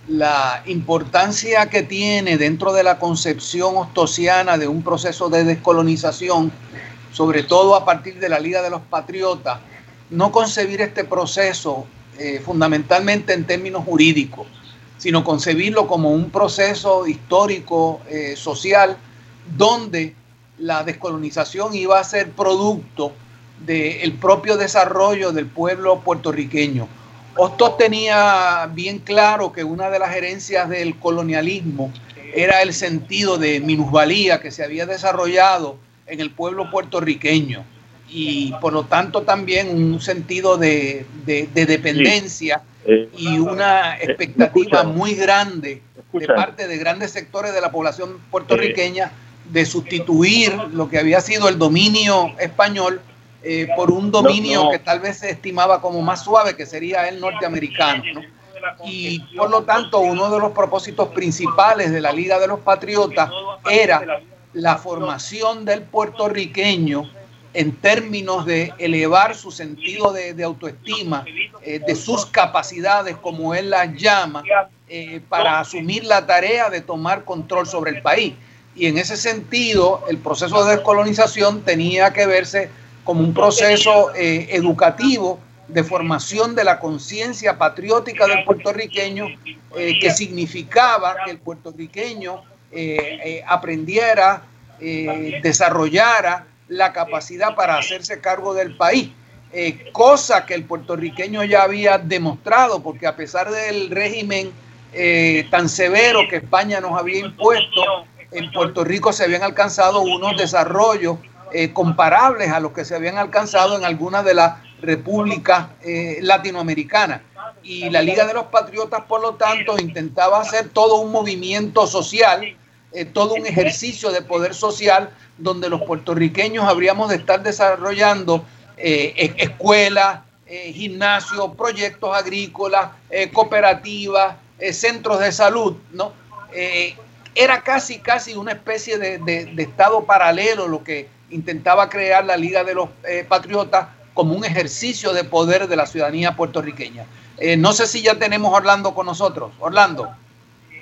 la importancia que tiene dentro de la concepción ostosiana de un proceso de descolonización, sobre todo a partir de la Liga de los Patriotas, no concebir este proceso eh, fundamentalmente en términos jurídicos, sino concebirlo como un proceso histórico, eh, social, donde la descolonización iba a ser producto del propio desarrollo del pueblo puertorriqueño. Hostos tenía bien claro que una de las herencias del colonialismo era el sentido de minusvalía que se había desarrollado en el pueblo puertorriqueño y por lo tanto también un sentido de, dependencia eh, y una eh, expectativa muy grande de parte de grandes sectores de la población puertorriqueña de sustituir lo que había sido el dominio español eh, por un dominio que tal vez se estimaba como más suave, que sería el norteamericano. Y por lo tanto, uno de los propósitos principales de la Liga de los Patriotas era la formación del puertorriqueño en términos de elevar su sentido de, autoestima, eh, de sus capacidades, como él las llama, eh, para asumir la tarea de tomar control sobre el país. Y en ese sentido, el proceso de descolonización tenía que verse como un proceso eh, educativo de formación de la conciencia patriótica del puertorriqueño, que significaba que el puertorriqueño aprendiera, desarrollara, la capacidad para hacerse cargo del país, eh, cosa que el puertorriqueño ya había demostrado, porque a pesar del régimen eh, tan severo que España nos había impuesto, en Puerto Rico se habían alcanzado unos desarrollos eh, comparables a los que se habían alcanzado en algunas de las repúblicas latinoamericanas. Y la Liga de los Patriotas, por lo tanto, intentaba hacer todo un movimiento social, todo un ejercicio de poder social donde los puertorriqueños habríamos de estar desarrollando eh, escuelas, eh, gimnasios, proyectos agrícolas, eh, cooperativas, centros de salud, ¿no? era casi, casi una especie de, estado paralelo lo que intentaba crear la Liga de los Patriotas como un ejercicio de poder de la ciudadanía puertorriqueña. no sé si ya tenemos a Orlando con nosotros. Orlando.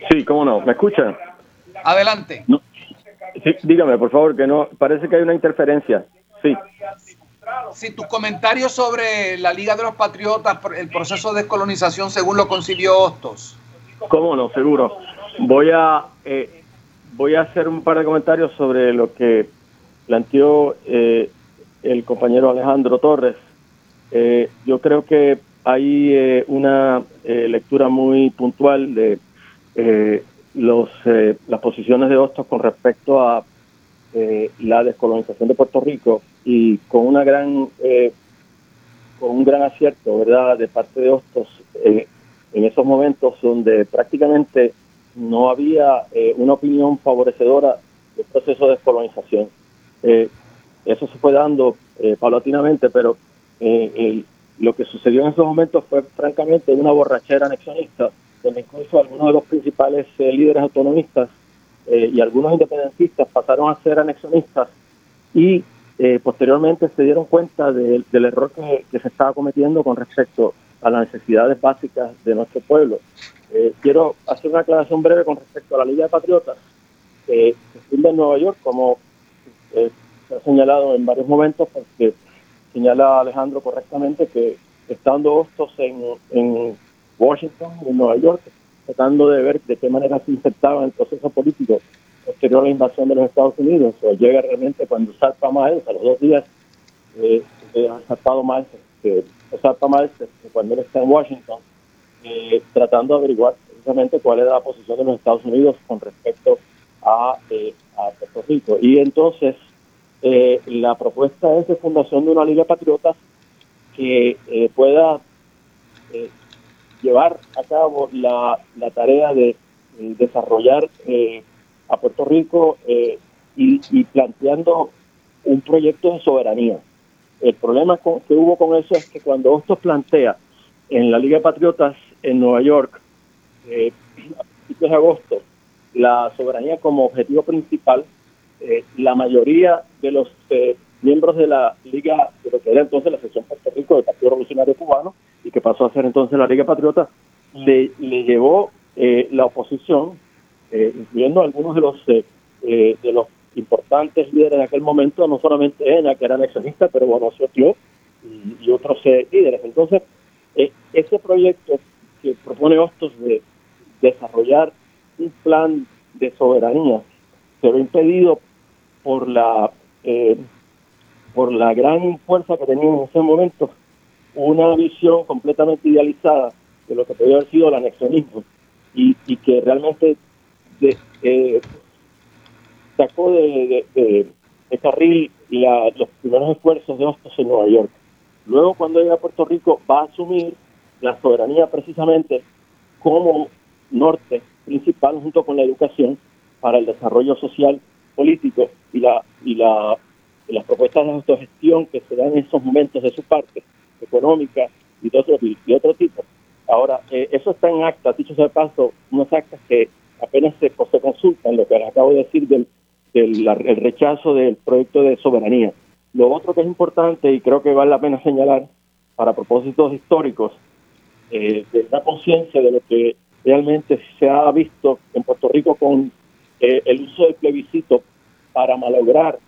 Sí, cómo no. ¿Me escucha? Adelante. Sí, dígame, por favor, que no, parece que hay una interferencia. Sí. Sí, tus comentarios sobre la Liga de los Patriotas, el proceso de descolonización según lo concibió Hostos. Cómo no, seguro. Voy a, eh, voy a hacer un par de comentarios sobre lo que planteó eh, el compañero Alejandro Torres. Eh, yo creo que hay una lectura muy puntual de los, eh, las posiciones de Hostos con respecto a eh, la descolonización de Puerto Rico y con una gran eh, con un gran acierto verdad de parte de Hostos en esos momentos donde prácticamente no había una opinión favorecedora del proceso de descolonización eso se fue dando paulatinamente pero lo que sucedió en esos momentos fue francamente una borrachera anexionista donde incluso algunos de los principales eh, líderes autonomistas eh, y algunos independentistas pasaron a ser anexionistas y eh, posteriormente se dieron cuenta del error que, se estaba cometiendo con respecto a las necesidades básicas de nuestro pueblo. quiero hacer una aclaración breve con respecto a la Liga de Patriotas, que se funda en Nueva York, como se ha señalado en varios momentos, porque señala Alejandro correctamente que estando Hostos en, en Washington y Nueva York, tratando de ver de qué manera se insertaba en el proceso político posterior a la invasión de los Estados Unidos, o llega realmente cuando salta Miles, a los dos días, eh, ha saltado Miles, que salta Miles cuando él está en Washington, eh, tratando de averiguar precisamente cuál era la posición de los Estados Unidos con respecto a, a Puerto Rico. Y entonces la propuesta es de fundación de una Liga de Patriotas que pueda llevar a cabo la, la tarea de desarrollar a Puerto Rico y, y planteando un proyecto de soberanía. El problema que hubo con eso es que cuando Hostos plantea en la Liga de Patriotas en Nueva York, eh, a principios de agosto, la soberanía como objetivo principal, eh, la mayoría de los eh, miembros de la Liga, de lo que era entonces la sección Puerto Rico del Partido Revolucionario Cubano, y que pasó a ser entonces la Liga de Patriotas, le, le llevó eh, la oposición, incluyendo algunos de los de los importantes líderes de aquel momento, no solamente ENA, que era anexionista, pero bueno, tío y, otros eh, líderes. Entonces, eh, ese proyecto que propone Hostos de desarrollar un plan de soberanía se ve impedido por la eh, por la gran fuerza que tenía en ese momento una visión completamente idealizada de lo que podría haber sido el anexionismo y, y que realmente de, eh, sacó de, de, carril los primeros esfuerzos de Hostos en Nueva York. Luego, cuando llega a Puerto Rico, va a asumir la soberanía precisamente como norte principal junto con la educación para el desarrollo social, político y la y la las propuestas de autogestión que se dan en esos momentos de su parte, económica y de otro, y otro tipo. Ahora, eh, eso está en acta, dicho sea de paso, unas actas que apenas se, se consultan, lo que acabo de decir del el, rechazo del proyecto de soberanía. Lo otro que es importante y creo que vale la pena señalar para propósitos históricos, eh, de la conciencia de lo que realmente se ha visto en Puerto Rico con eh, el uso del plebiscito para malograr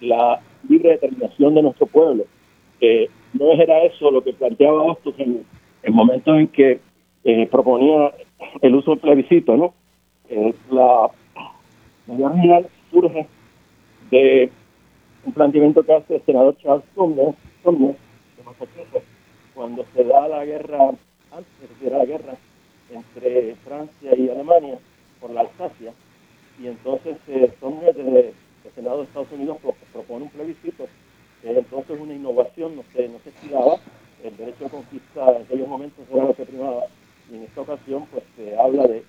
la libre determinación de nuestro pueblo. no era eso lo que planteaba Hostos en el momento en que eh, proponía el uso del plebiscito, ¿no? la mayoría surge de un planteamiento que hace el senador Charles Sumner, Massachusetts, cuando se da la guerra, antes de la guerra entre Francia y Alemania por la Alsacia, y entonces eh, desde el Senado de Estados Unidos propone un plebiscito, que entonces una innovación, no se, no se estiraba, el derecho de conquista en aquellos momentos era lo que primaba, y en esta ocasión pues se habla de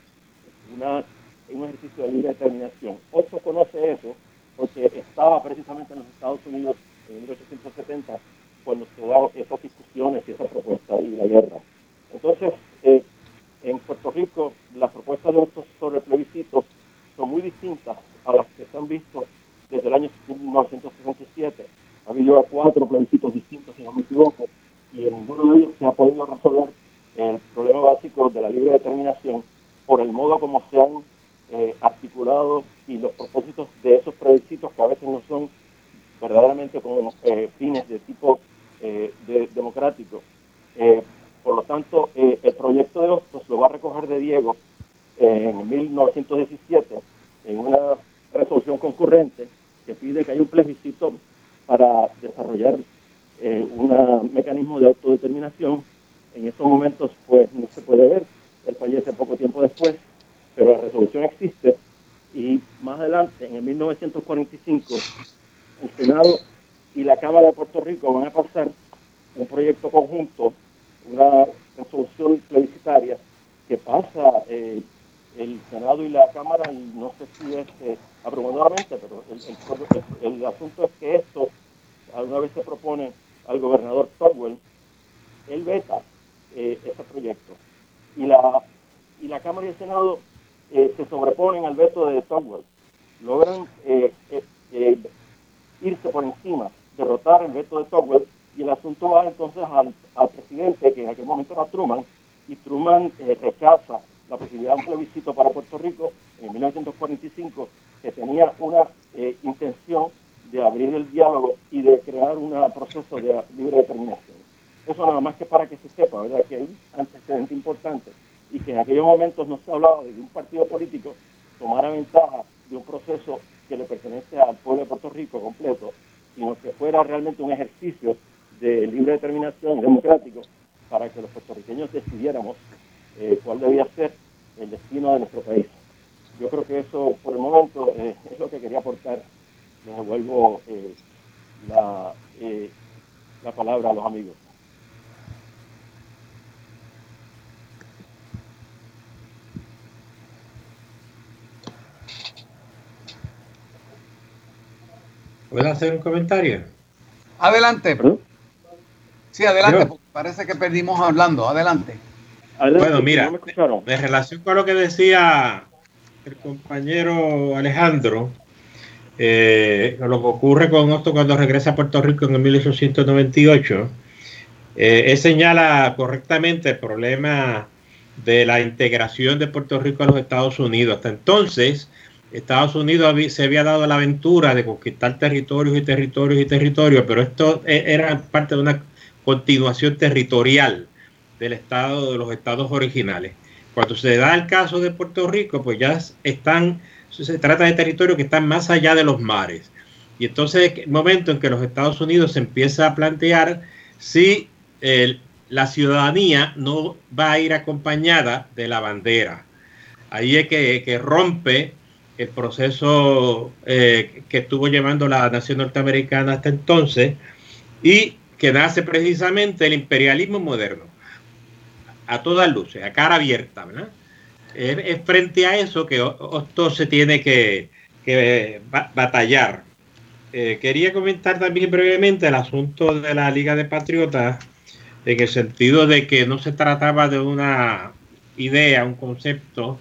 una un ejercicio de libre determinación. Otto conoce eso porque estaba precisamente en los Estados Unidos en 1870 cuando se daban esas discusiones y esas propuestas y la guerra. Entonces, eh, en Puerto Rico, las propuestas de otros sobre el plebiscito son muy distintas a las que se han visto desde el año 1967. Ha habido cuatro plebiscitos distintos, si no me equivoco, y en ninguno de ellos se ha podido resolver el problema básico de la libre determinación por el modo como se han eh, articulados y los propósitos de esos plebiscitos que a veces no son verdaderamente con eh, fines de tipo eh, democrático. Eh, por lo tanto, el proyecto de Hostos lo va a recoger de Diego en 1917 en una resolución concurrente que pide que haya un plebiscito para desarrollar un mecanismo de autodeterminación. En esos momentos, pues no se puede ver. Él fallece poco tiempo después pero la resolución existe y más adelante, en el 1945, el Senado y la Cámara de Puerto Rico van a pasar un proyecto conjunto, una resolución plebiscitaria que pasa eh, el Senado y la Cámara, y no sé si es eh, abrumadoramente, pero el, el, asunto es que esto, alguna vez se propone al gobernador Togwell, él veta eh, ese proyecto. Y la, y la Cámara y el Senado eh, se sobreponen al veto de Togwell, logran eh, irse por encima, derrotar el veto de Togwell, y el asunto va entonces al, presidente, que en aquel momento era Truman, y Truman rechaza la posibilidad de un plebiscito para Puerto Rico en 1945, que tenía una intención de abrir el diálogo y de crear un proceso de libre determinación. Eso nada más que para que se sepa, ¿verdad? Que hay un antecedente importante y que en aquellos momentos no se hablaba de que un partido político tomara ventaja de un proceso que le pertenece al pueblo de Puerto Rico completo, sino que fuera realmente un ejercicio de libre determinación democrático para que los puertorriqueños decidiéramos eh, cuál debía ser el destino de nuestro país. yo creo que eso por el momento eh, es lo que quería aportar. Les devuelvo eh, la, eh, la palabra a los amigos. ¿Puedo hacer un comentario? Adelante. Sí, adelante, porque parece que perdimos hablando. Adelante. bueno, mira, en relación con lo que decía el compañero Alejandro, eh, lo que ocurre con Otto cuando regresa a Puerto Rico en el 1898, eh, él señala correctamente el problema de la integración de Puerto Rico a los Estados Unidos. Hasta entonces, Estados Unidos se había dado la aventura de conquistar territorios y territorios y territorios, pero esto e, era parte de una continuación territorial del estado de los estados originales. Cuando se da el caso de Puerto Rico, pues ya están, se trata de territorios que están más allá de los mares. Y entonces el momento en que los Estados Unidos se empieza a plantear si la ciudadanía no va a ir acompañada de la bandera. Ahí es que, que rompe el proceso eh, que estuvo llevando la nación norteamericana hasta entonces y que nace precisamente el imperialismo moderno a todas luces, a cara abierta, ¿verdad? Es, frente a eso que esto se tiene que, batallar. Eh, quería comentar también brevemente el asunto de la Liga de Patriotas, en el sentido de que no se trataba de una idea, un concepto,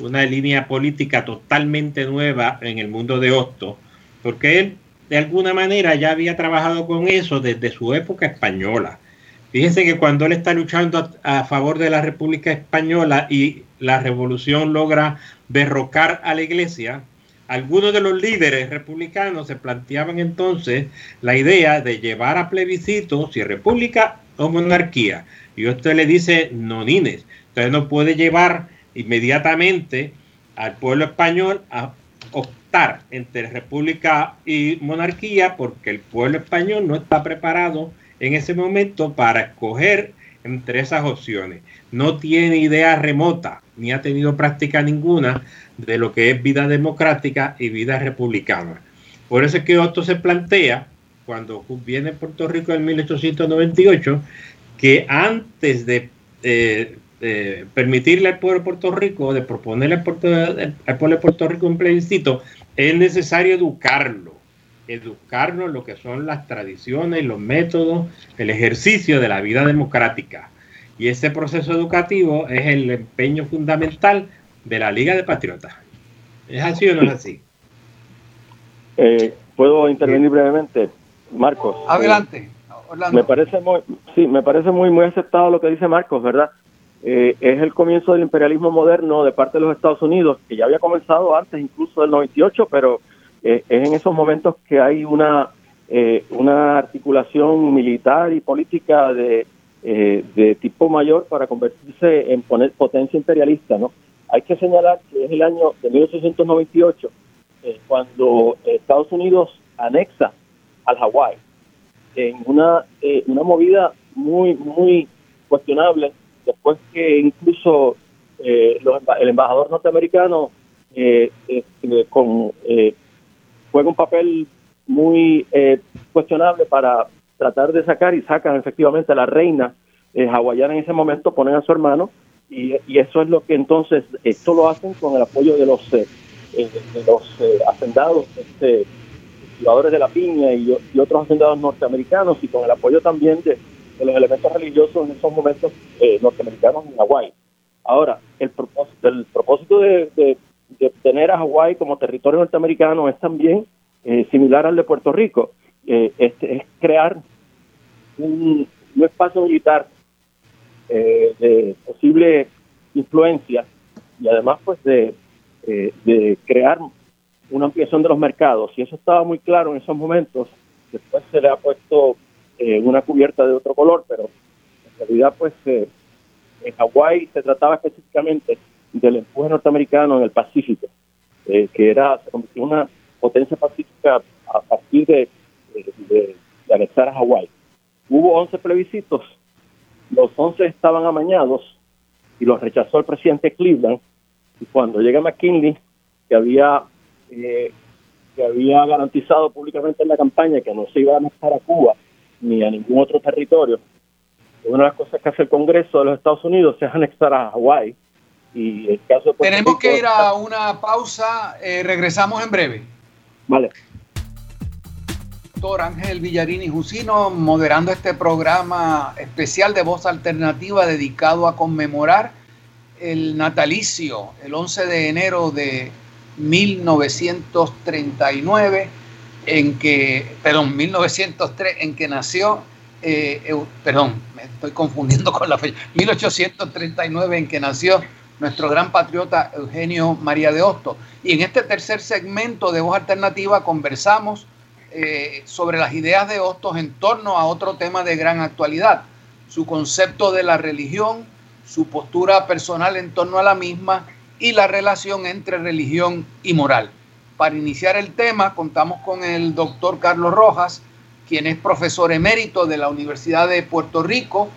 una línea política totalmente nueva en el mundo de Hosto, porque él de alguna manera ya había trabajado con eso desde su época española. Fíjense que cuando él está luchando a, favor de la República Española y la revolución logra derrocar a la iglesia, algunos de los líderes republicanos se planteaban entonces la idea de llevar a plebiscito si república o monarquía. Y usted le dice, no, Nines, usted no puede llevar inmediatamente al pueblo español a optar entre república y monarquía porque el pueblo español no está preparado en ese momento para escoger entre esas opciones. No tiene idea remota ni ha tenido práctica ninguna de lo que es vida democrática y vida republicana. Por eso es que Otto se plantea, cuando viene Puerto Rico en 1898, que antes de eh, permitirle al pueblo de Puerto Rico, de proponerle al, pueblo de Puerto Rico un plebiscito, es necesario educarlo educarnos en lo que son las tradiciones, los métodos, el ejercicio de la vida democrática. Y ese proceso educativo es el empeño fundamental de la Liga de Patriotas. ¿Es así o no es así? Eh, ¿Puedo intervenir brevemente, Marcos? Adelante. Me parece muy, sí, me parece muy, muy aceptado lo que dice Marcos, ¿verdad? Eh, es el comienzo del imperialismo moderno de parte de los Estados Unidos, que ya había comenzado antes incluso del 98, pero eh, es en esos momentos que hay una, eh, una articulación militar y política de, eh, de tipo mayor para convertirse en poner potencia imperialista. ¿no? Hay que señalar que es el año de 1898 cuando Estados Unidos anexa al Hawái en una, una movida muy, muy cuestionable, después que incluso el embajador norteamericano con juega un papel muy eh, cuestionable para tratar de sacar y sacan efectivamente a la reina eh, hawaiana en ese momento, ponen a su hermano y, eso es lo que entonces, esto lo hacen con el apoyo de los, eh, de los hacendados, este, de la piña y, otros hacendados norteamericanos y con el apoyo también de, los elementos religiosos en esos momentos norteamericanos en Hawái. Ahora, el propósito, el propósito de de tener a Hawái como territorio norteamericano es también eh, similar al de Puerto Rico. Eh, este, es crear un, espacio militar eh, de posible influencia y además pues de, de crear una ampliación de los mercados. Y eso estaba muy claro en esos momentos. Después se le ha puesto una cubierta de otro color, pero en realidad pues en Hawái se trataba específicamente del empuje norteamericano en el Pacífico, eh, que era, una potencia pacífica a partir de, de, anexar a Hawái. Hubo 11 plebiscitos, los 11 estaban amañados y los rechazó el presidente Cleveland. Y cuando llega McKinley que había eh, que había garantizado públicamente en la campaña que no se iba a anexar a Cuba ni a ningún otro territorio. Una de las cosas que hace el Congreso de los Estados Unidos es anexar a Hawái. Y el caso Tenemos que ir a una pausa, eh, regresamos en breve. Vale. Doctor Ángel Villarini Jusino, moderando este programa especial de voz alternativa dedicado a conmemorar el natalicio, el 11 de enero de 1939, en que, perdón, 1903, en que nació, eh, perdón, me estoy confundiendo con la fecha, 1839, en que nació nuestro gran patriota Eugenio María de Hostos. Y en este tercer segmento de Voz Alternativa conversamos eh, sobre las ideas de Hostos en torno a otro tema de gran actualidad, su concepto de la religión, su postura personal en torno a la misma y la relación entre religión y moral. Para iniciar el tema contamos con el doctor Carlos Rojas, quien es profesor emérito de la Universidad de Puerto Rico,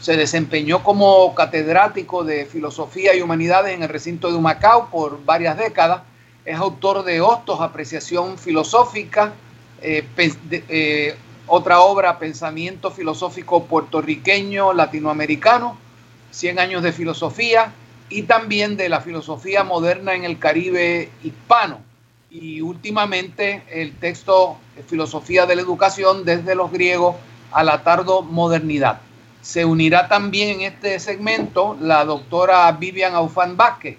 se desempeñó como catedrático de Filosofía y Humanidades en el recinto de Humacao por varias décadas, es autor de Hostos, Apreciación Filosófica, eh, eh, otra obra, Pensamiento Filosófico Puertorriqueño Latinoamericano, 100 años de filosofía, y también de la filosofía moderna en el Caribe hispano. Y últimamente el texto Filosofía de la Educación desde los griegos a la tardo-modernidad. Se unirá también en este segmento la doctora Vivian Aufán Vázquez,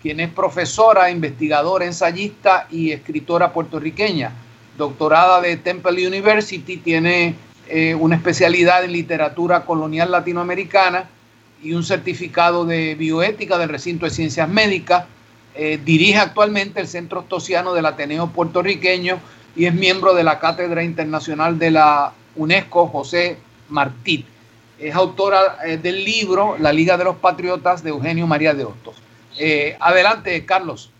quien es profesora, investigadora, ensayista y escritora puertorriqueña. Doctorada de Temple University, tiene eh, una especialidad en literatura colonial latinoamericana y un certificado de bioética del recinto de ciencias médicas. Eh, dirige actualmente el Centro Ostosiano del Ateneo puertorriqueño y es miembro de la Cátedra Internacional de la UNESCO José Martí. Es autora eh, del libro La Liga de los Patriotas de Eugenio María de Hostos. Eh, adelante, Carlos.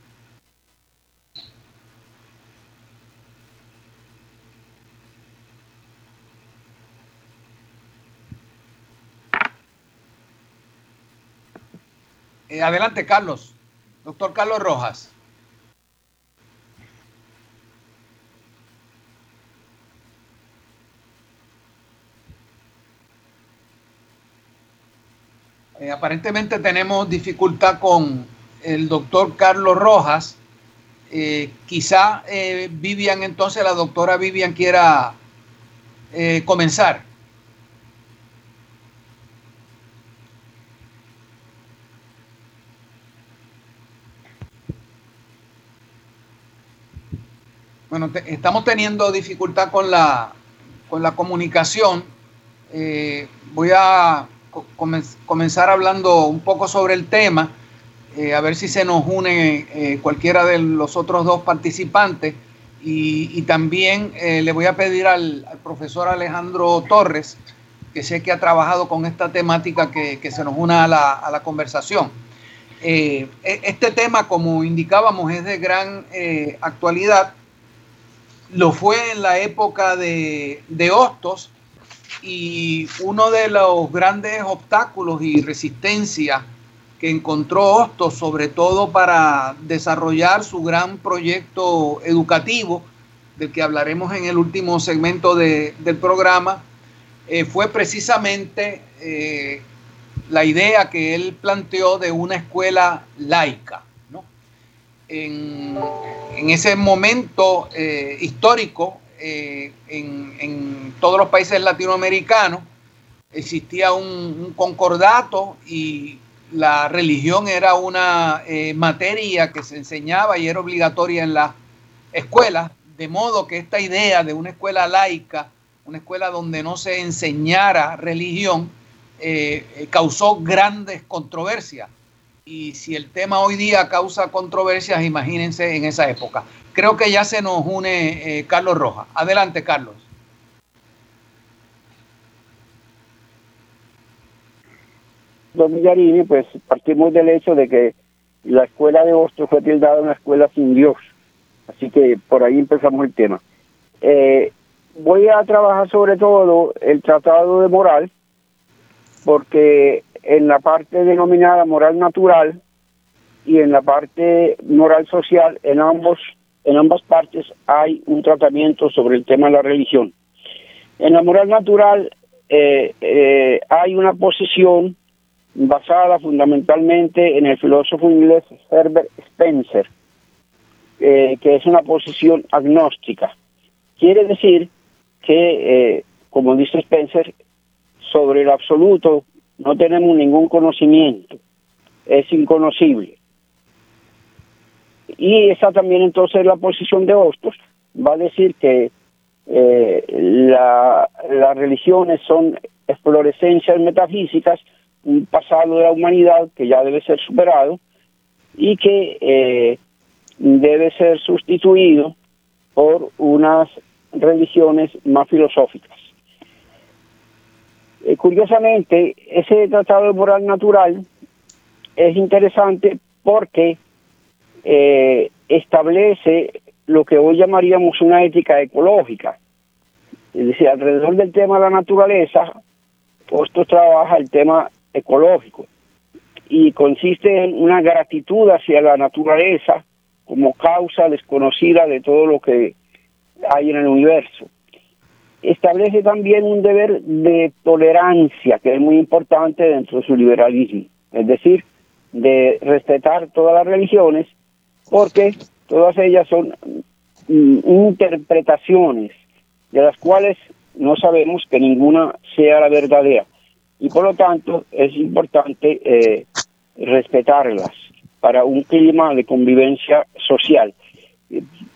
Adelante, Carlos. Doctor Carlos Rojas. Eh, aparentemente tenemos dificultad con el doctor Carlos Rojas. Eh, quizá Vivian, entonces la doctora Vivian quiera comenzar. Estamos teniendo dificultad con la, con la comunicación. Eh, voy a comenzar hablando un poco sobre el tema, eh, a ver si se nos une eh, cualquiera de los otros dos participantes. Y, también le voy a pedir al, profesor Alejandro Torres, que sé que ha trabajado con esta temática, que, que se nos una a la, a la conversación. E, este tema, como indicábamos, es de gran actualidad lo fue en la época de, Hostos y uno de los grandes obstáculos y resistencia que encontró Hostos, sobre todo para desarrollar su gran proyecto educativo, del que hablaremos en el último segmento del programa, eh, fue precisamente eh, la idea que él planteó de una escuela laica en, ese momento eh, histórico eh, en, todos los países latinoamericanos existía un, concordato y la religión era una eh, materia que se enseñaba y era obligatoria en las escuelas, de modo que esta idea de una escuela laica, una escuela donde no se enseñara religión, causó grandes controversias y si el tema hoy día causa controversias, imagínense en esa época. Creo que ya se nos une eh, Carlos Rojas. Adelante, Carlos. Don Millarini, pues partimos del hecho de que la escuela de Ostro fue tildada una escuela sin Dios. Así que por ahí empezamos el tema. Eh, voy a trabajar sobre todo el tratado de moral, porque en la parte denominada moral natural, y en la parte moral social, en ambos en ambas partes hay un tratamiento sobre el tema de la religión. En la moral natural eh, eh, hay una posición basada fundamentalmente en el filósofo inglés Herbert Spencer, eh, que es una posición agnóstica. Quiere decir que, como dice Spencer, sobre el absoluto no tenemos ningún conocimiento, es inconocible. Y esa también entonces la posición de Hostos, va a decir que eh, la, las religiones son explorescencias metafísicas, un pasado de la humanidad que ya debe ser superado y que eh, debe ser sustituido por unas religiones más filosóficas. Eh, curiosamente, ese tratado de moral natural es interesante porque eh, establece lo que hoy llamaríamos una ética ecológica. Es decir, alrededor del tema de la naturaleza, esto trabaja el tema ecológico y consiste en una gratitud hacia la naturaleza como causa desconocida de todo lo que hay en el universo. Establece también un deber de tolerancia, que es muy importante dentro de su liberalismo, es decir, de respetar todas las religiones, porque todas ellas son mm, interpretaciones de las cuales no sabemos que ninguna sea la verdadera y por lo tanto es importante eh, respetarlas para un clima de convivencia social.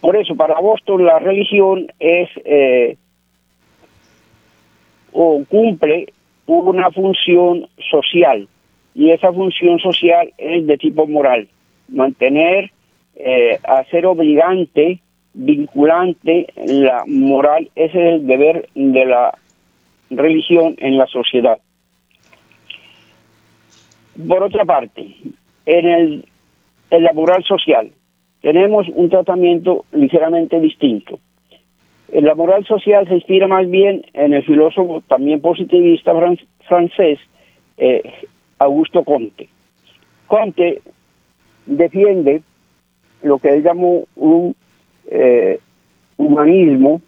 Por eso, para Boston la religión es eh, o cumple una función social y esa función social es de tipo moral, mantener, eh, hacer obligante, vinculante la moral, ese es el deber de la religión en la sociedad. Por otra parte, en, el, en la moral social tenemos un tratamiento ligeramente distinto. La moral social se inspira más bien en el filósofo también positivista francés eh, Augusto Comte. Comte defiende lo que él llamó un eh, humanismo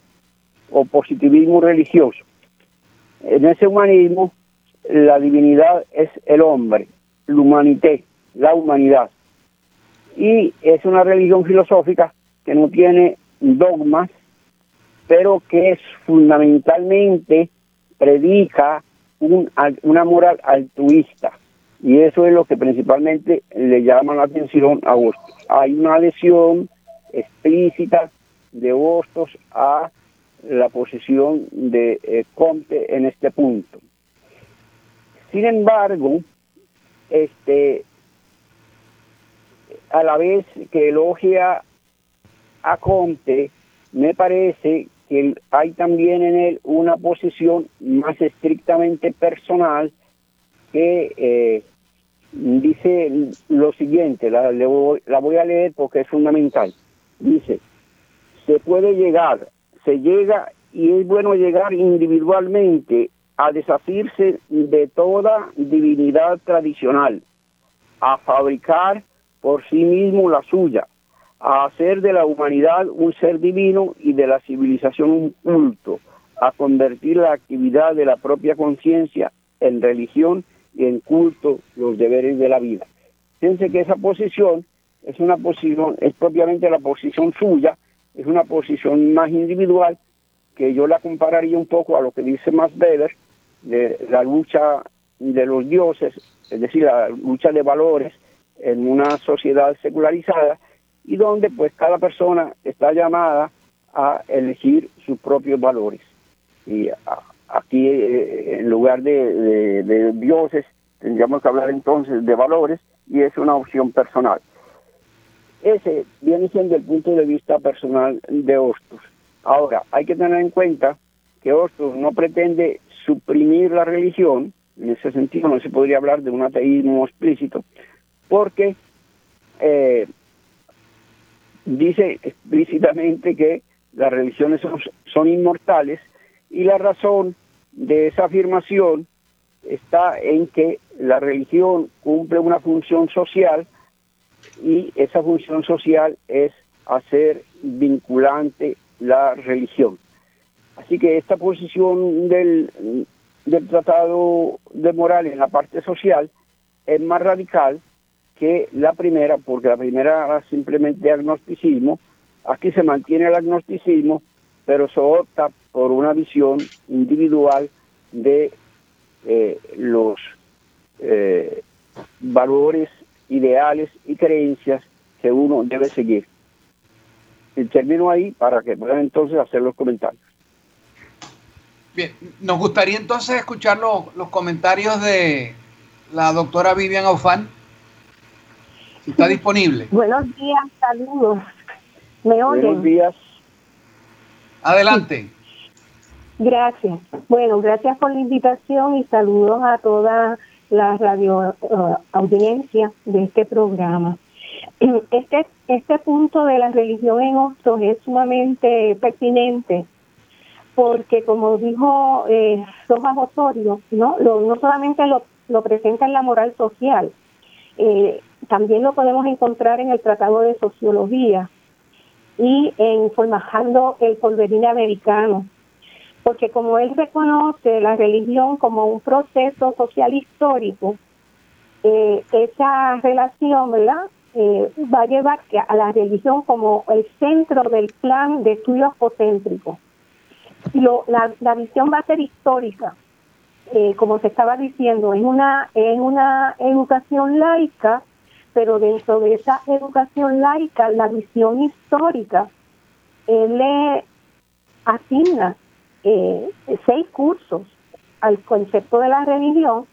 o positivismo religioso. En ese humanismo la divinidad es el hombre, la humanidad, la humanidad. Y es una religión filosófica que no tiene dogmas, pero que es fundamentalmente predica una moral altruista. Y eso es lo que principalmente le llama la atención a Hostos. Hay una adhesión explícita de Hostos a la posición de eh, Comte en este punto. Sin embargo, este, a la vez que elogia a Comte, me parece que hay también en él una posición más estrictamente personal que eh, dice lo siguiente, la, la voy a leer porque es fundamental. Dice, se puede llegar, se llega y es bueno llegar individualmente a deshacerse de toda divinidad tradicional, a fabricar por sí mismo la suya, a hacer de la humanidad un ser divino y de la civilización un culto, a convertir la actividad de la propia conciencia en religión y en culto los deberes de la vida. Fíjense que esa posición es una posición, es propiamente la posición suya, es una posición más individual, que yo la compararía un poco a lo que dice Max Weber, de la lucha de los dioses, es decir, la lucha de valores en una sociedad secularizada, y donde pues cada persona está llamada a elegir sus propios valores. Y aquí eh, en lugar de, dioses tendríamos que hablar entonces de valores y es una opción personal. Ese viene siendo el punto de vista personal de Hostos. Ahora, hay que tener en cuenta que Hostos no pretende suprimir la religión, en ese sentido no se podría hablar de un ateísmo explícito, porque eh, dice explícitamente que las religiones son, inmortales y la razón de esa afirmación está en que la religión cumple una función social y esa función social es hacer vinculante la religión. Así que esta posición del, del Tratado de Moral en la parte social es más radical que la primera, porque la primera era simplemente agnosticismo, aquí se mantiene el agnosticismo, pero se opta por una visión individual de eh, los eh, valores, ideales y creencias que uno debe seguir. Y termino ahí para que puedan entonces hacer los comentarios. Bien, nos gustaría entonces escuchar los, comentarios de la doctora Vivian Aufan. Si está disponible. Buenos días, saludos. ¿Me oyen? Buenos días. Adelante. Gracias. Bueno, gracias por la invitación y saludos a toda la radio uh, audiencia de este programa. Este, este punto de la religión en Hostos es sumamente pertinente porque como dijo eh, Rojas Osorio, ¿no? no solamente lo, lo presenta en la moral social, eh, también lo podemos encontrar en el Tratado de Sociología y en Formajando el Porvenir Americano, porque como él reconoce la religión como un proceso social histórico, eh, esa relación, ¿verdad? Eh, va a llevar a la religión como el centro del plan de estudio apocéntrico lo, la, la visión va a ser histórica, eh, como se estaba diciendo, es una, es una educación laica, pero dentro de esa educación laica, la visión histórica, él le asigna eh, seis cursos al concepto de la religión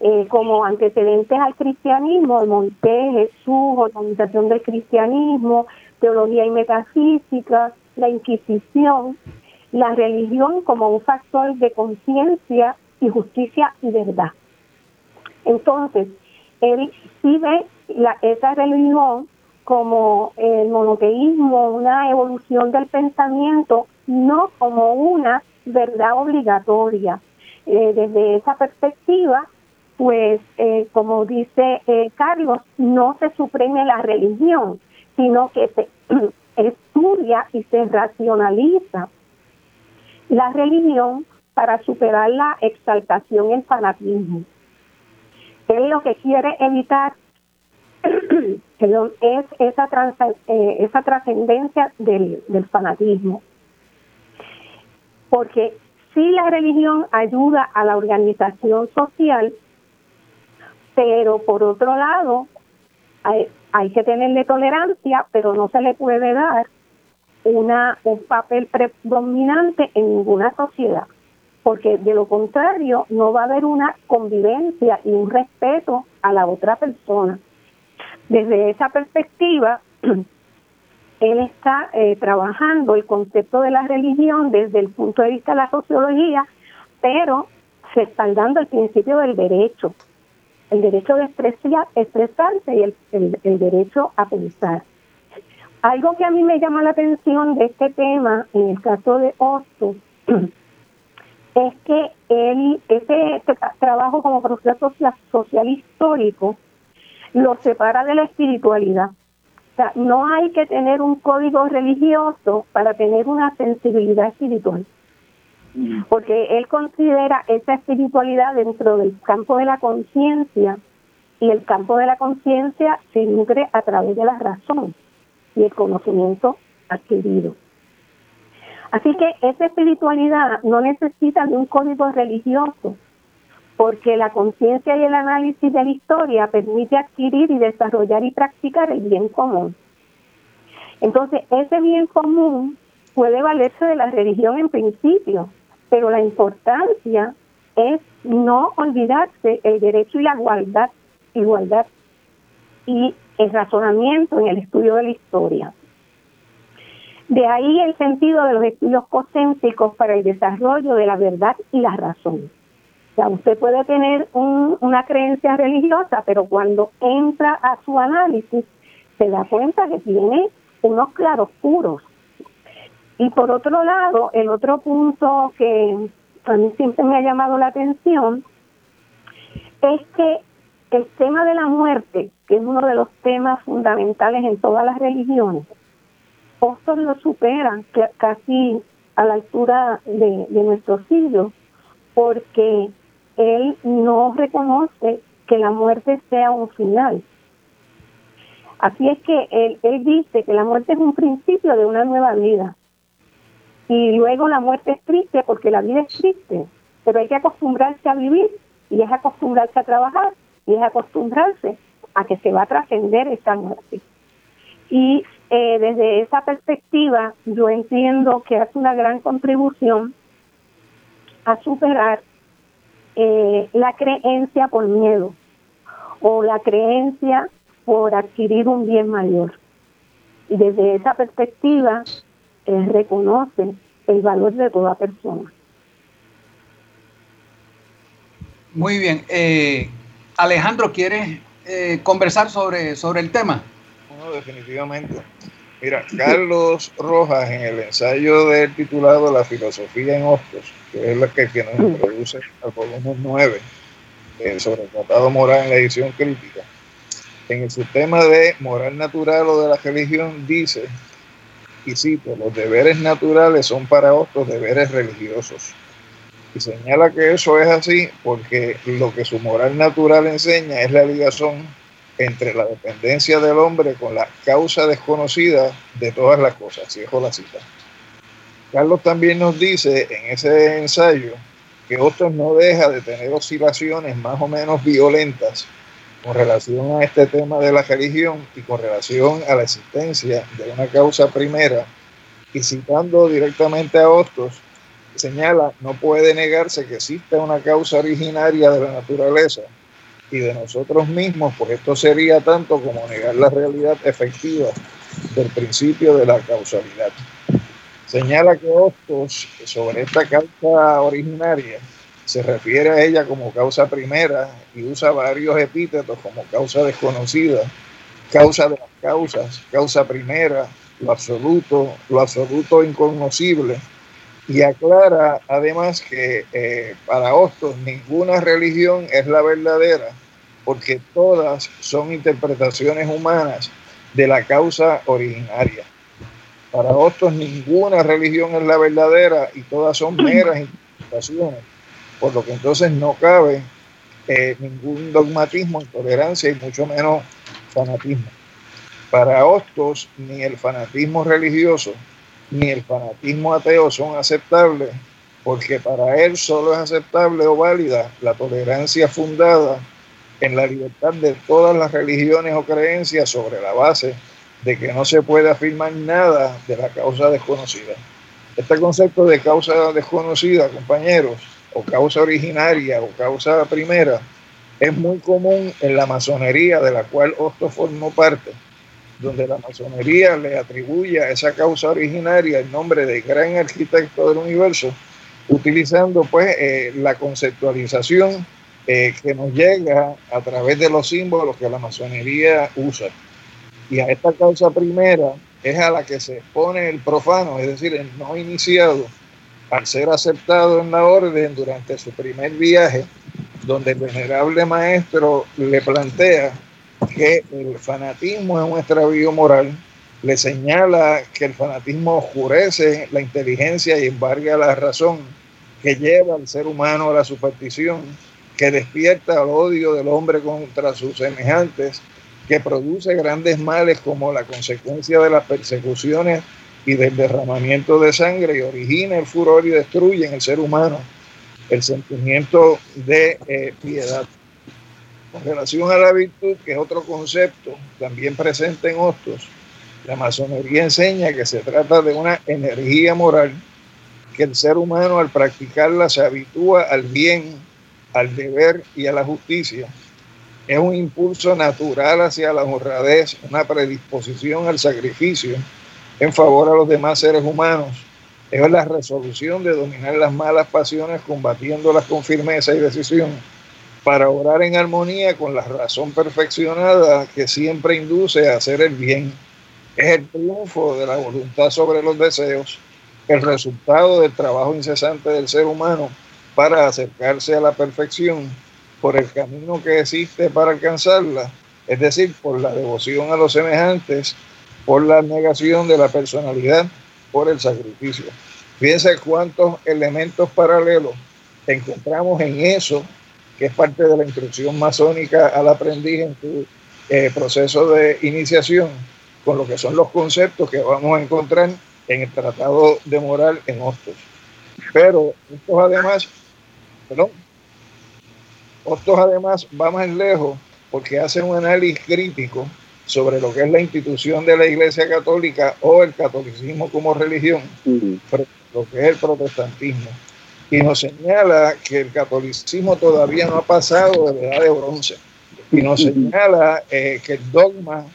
eh, como antecedentes al cristianismo, Moisés, Jesús, organización del cristianismo, teología y metafísica, la Inquisición, la religión como un factor de conciencia y justicia y verdad. Entonces, él sí ve la, esa religión como el monoteísmo, una evolución del pensamiento, no como una verdad obligatoria. Eh, desde esa perspectiva, pues, eh, como dice eh, Carlos, no se suprime la religión, sino que se estudia y se racionaliza la religión para superar la exaltación y el fanatismo. Él lo que quiere evitar es esa, eh, esa trascendencia del, del fanatismo. Porque si la religión ayuda a la organización social, pero por otro lado hay, hay que tenerle tolerancia, pero no se le puede dar una, un papel predominante en ninguna sociedad, porque de lo contrario no va a haber una convivencia y un respeto a la otra persona. Desde esa perspectiva, él está eh, trabajando el concepto de la religión desde el punto de vista de la sociología, pero respaldando el principio del derecho, el derecho de expresarse y el, el derecho a pensar. Algo que a mí me llama la atención de este tema, en el caso de Osto, es que él, ese trabajo como proceso social histórico lo separa de la espiritualidad. O sea, no hay que tener un código religioso para tener una sensibilidad espiritual. Mm. Porque él considera esa espiritualidad dentro del campo de la conciencia y el campo de la conciencia se nutre a través de la razón y el conocimiento adquirido. Así que esa espiritualidad no necesita de un código religioso, porque la conciencia y el análisis de la historia permite adquirir y desarrollar y practicar el bien común. Entonces, ese bien común puede valerse de la religión en principio, pero la importancia es no olvidarse el derecho y la igualdad, igualdad y el razonamiento en el estudio de la historia. De ahí el sentido de los estudios cocéntricos para el desarrollo de la verdad y la razón. Usted puede tener una creencia religiosa, pero cuando entra a su análisis se da cuenta que tiene unos claroscuros. Y por otro lado, el otro punto que a mí siempre me ha llamado la atención es que el tema de la muerte, que es uno de los temas fundamentales en todas las religiones, otros lo superan casi a la altura de, nuestro siglo, porque él no reconoce que la muerte sea un final. Así es que él, dice que la muerte es un principio de una nueva vida. Y luego la muerte es triste porque la vida es triste, pero hay que acostumbrarse a vivir y es acostumbrarse a trabajar y es acostumbrarse a que se va a trascender esta muerte. Y eh, desde esa perspectiva yo entiendo que hace una gran contribución a superar eh, la creencia por miedo o la creencia por adquirir un bien mayor. Y desde esa perspectiva eh, reconoce el valor de toda persona. Muy bien. Eh, Alejandro, ¿quieres eh, conversar sobre, sobre el tema? No, definitivamente. Mira, Carlos Rojas en el ensayo del titulado La filosofía en Hostos, que es la que, que nos introduce al volumen 9 sobre el tratado moral en la edición crítica, en el sistema de moral natural o de la religión dice, y cito, los deberes naturales son para otros deberes religiosos. Y señala que eso es así porque lo que su moral natural enseña es la ligación entre la dependencia del hombre con la causa desconocida de todas las cosas. Cierro la cita. Carlos también nos dice en ese ensayo que otros no deja de tener oscilaciones más o menos violentas con relación a este tema de la religión y con relación a la existencia de una causa primera, y citando directamente a Hostos, señala, no puede negarse que existe una causa originaria de la naturaleza y de nosotros mismos, pues esto sería tanto como negar la realidad efectiva del principio de la causalidad. Señala que Hostos, sobre esta causa originaria, se refiere a ella como causa primera y usa varios epítetos como causa desconocida, causa de las causas, causa primera, lo absoluto, lo absoluto inconocible, y aclara además que eh, para Hostos ninguna religión es la verdadera, porque todas son interpretaciones humanas de la causa originaria. Para Hostos ninguna religión es la verdadera y todas son meras interpretaciones por lo que entonces no cabe eh, ningún dogmatismo, intolerancia y mucho menos fanatismo. Para Hostos, ni el fanatismo religioso ni el fanatismo ateo son aceptables, porque para él solo es aceptable o válida la tolerancia fundada en la libertad de todas las religiones o creencias sobre la base de que no se puede afirmar nada de la causa desconocida. Este concepto de causa desconocida, compañeros, o causa originaria o causa primera es muy común en la masonería de la cual Osto formó parte, donde la masonería le atribuye a esa causa originaria el nombre de gran arquitecto del universo, utilizando pues eh, la conceptualización eh, que nos llega a través de los símbolos que la masonería usa. Y a esta causa primera es a la que se expone el profano, es decir, el no iniciado, al ser aceptado en la orden durante su primer viaje, donde el venerable maestro le plantea que el fanatismo es un extravío moral, le señala que el fanatismo oscurece la inteligencia y embarga la razón, que lleva al ser humano a la superstición, que despierta el odio del hombre contra sus semejantes, que produce grandes males como la consecuencia de las persecuciones y del derramamiento de sangre y origina el furor y destruye en el ser humano el sentimiento de eh, piedad. Con relación a la virtud, que es otro concepto también presente en Hostos, la masonería enseña que se trata de una energía moral que el ser humano al practicarla se habitúa al bien, al deber y a la justicia. Es un impulso natural hacia la honradez, una predisposición al sacrificio en favor a los demás seres humanos. Es la resolución de dominar las malas pasiones combatiéndolas con firmeza y decisión para orar en armonía con la razón perfeccionada que siempre induce a hacer el bien. Es el triunfo de la voluntad sobre los deseos, el resultado del trabajo incesante del ser humano para acercarse a la perfección por el camino que existe para alcanzarla, es decir, por la devoción a los semejantes, por la negación de la personalidad, por el sacrificio. Fíjense cuántos elementos paralelos encontramos en eso, que es parte de la instrucción masónica al aprendiz en su eh, proceso de iniciación, con lo que son los conceptos que vamos a encontrar en el Tratado de Moral en Hostos. Pero estos además, perdón, Hostos además va más lejos porque hace un análisis crítico sobre lo que es la institución de la Iglesia Católica o el catolicismo como religión, lo que es el protestantismo. Y nos señala que el catolicismo todavía no ha pasado de la edad de bronce. Y nos señala eh, que el dogma,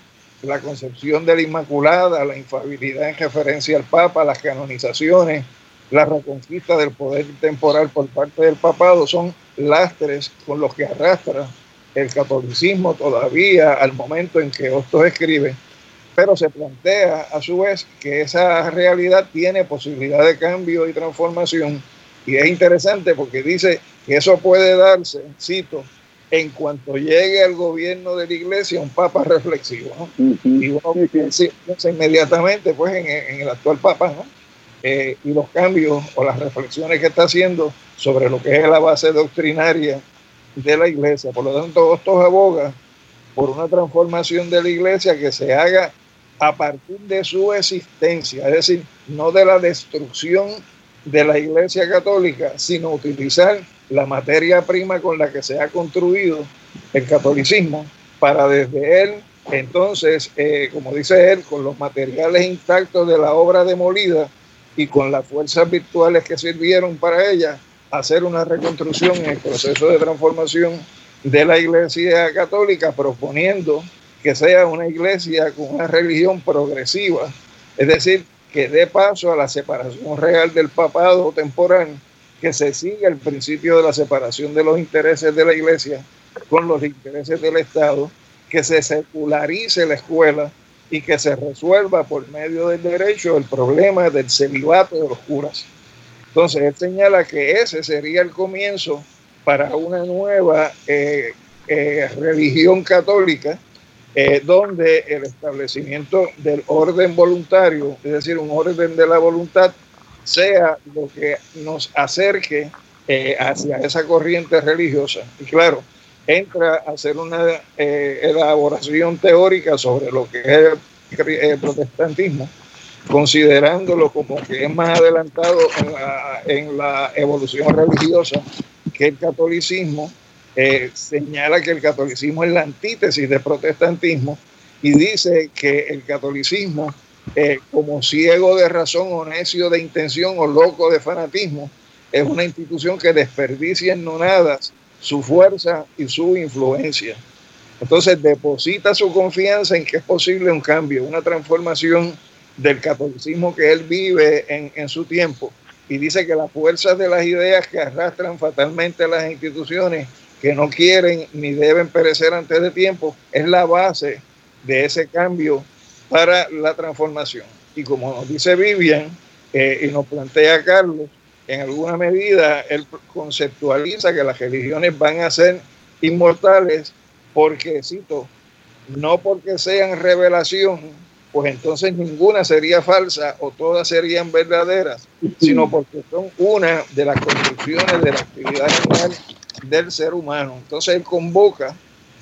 la concepción de la Inmaculada, la infabilidad en referencia al Papa, las canonizaciones, la reconquista del poder temporal por parte del papado son lastres con los que arrastra el catolicismo todavía al momento en que Hostos escribe, pero se plantea a su vez que esa realidad tiene posibilidad de cambio y transformación. Y es interesante porque dice que eso puede darse, cito, en cuanto llegue al gobierno de la iglesia un papa reflexivo. Y uno piensa, inmediatamente pues en, el actual papa eh, y los cambios o las reflexiones que está haciendo sobre lo que es la base doctrinaria de la iglesia. Por lo tanto, estos aboga por una transformación de la iglesia que se haga a partir de su existencia, es decir, no de la destrucción de la iglesia católica, sino utilizar la materia prima con la que se ha construido el catolicismo para desde él, entonces, eh, como dice él, con los materiales intactos de la obra demolida y con las fuerzas virtuales que sirvieron para ella, hacer una reconstrucción en el proceso de transformación de la Iglesia Católica, proponiendo que sea una iglesia con una religión progresiva, es decir, que dé paso a la separación real del papado temporal, que se siga el principio de la separación de los intereses de la iglesia con los intereses del Estado, que se secularice la escuela y que se resuelva por medio del derecho el problema del celibato de los curas. Entonces, él señala que ese sería el comienzo para una nueva eh, eh, religión católica, eh, donde el establecimiento del orden voluntario, es decir, un orden de la voluntad, sea lo que nos acerque hacia esa corriente religiosa. Y claro, entra a hacer una elaboración teórica sobre lo que es el protestantismo considerándolo como que es más adelantado en la, evolución religiosa que el catolicismo, eh, señala que el catolicismo es la antítesis del protestantismo y dice que el catolicismo, eh, como ciego de razón o necio de intención o loco de fanatismo, es una institución que desperdicia en nonadas su fuerza y su influencia. Entonces deposita su confianza en que es posible un cambio, una transformación del catolicismo que él vive en, su tiempo y dice que las fuerzas de las ideas que arrastran fatalmente las instituciones que no quieren ni deben perecer antes de tiempo es la base de ese cambio para la transformación. Y como nos dice Vivian eh, y nos plantea Carlos, en alguna medida él conceptualiza que las religiones van a ser inmortales porque, cito, no porque sean revelación, pues entonces ninguna sería falsa o todas serían verdaderas, sino porque son una de las construcciones de la actividad general del ser humano. Entonces él convoca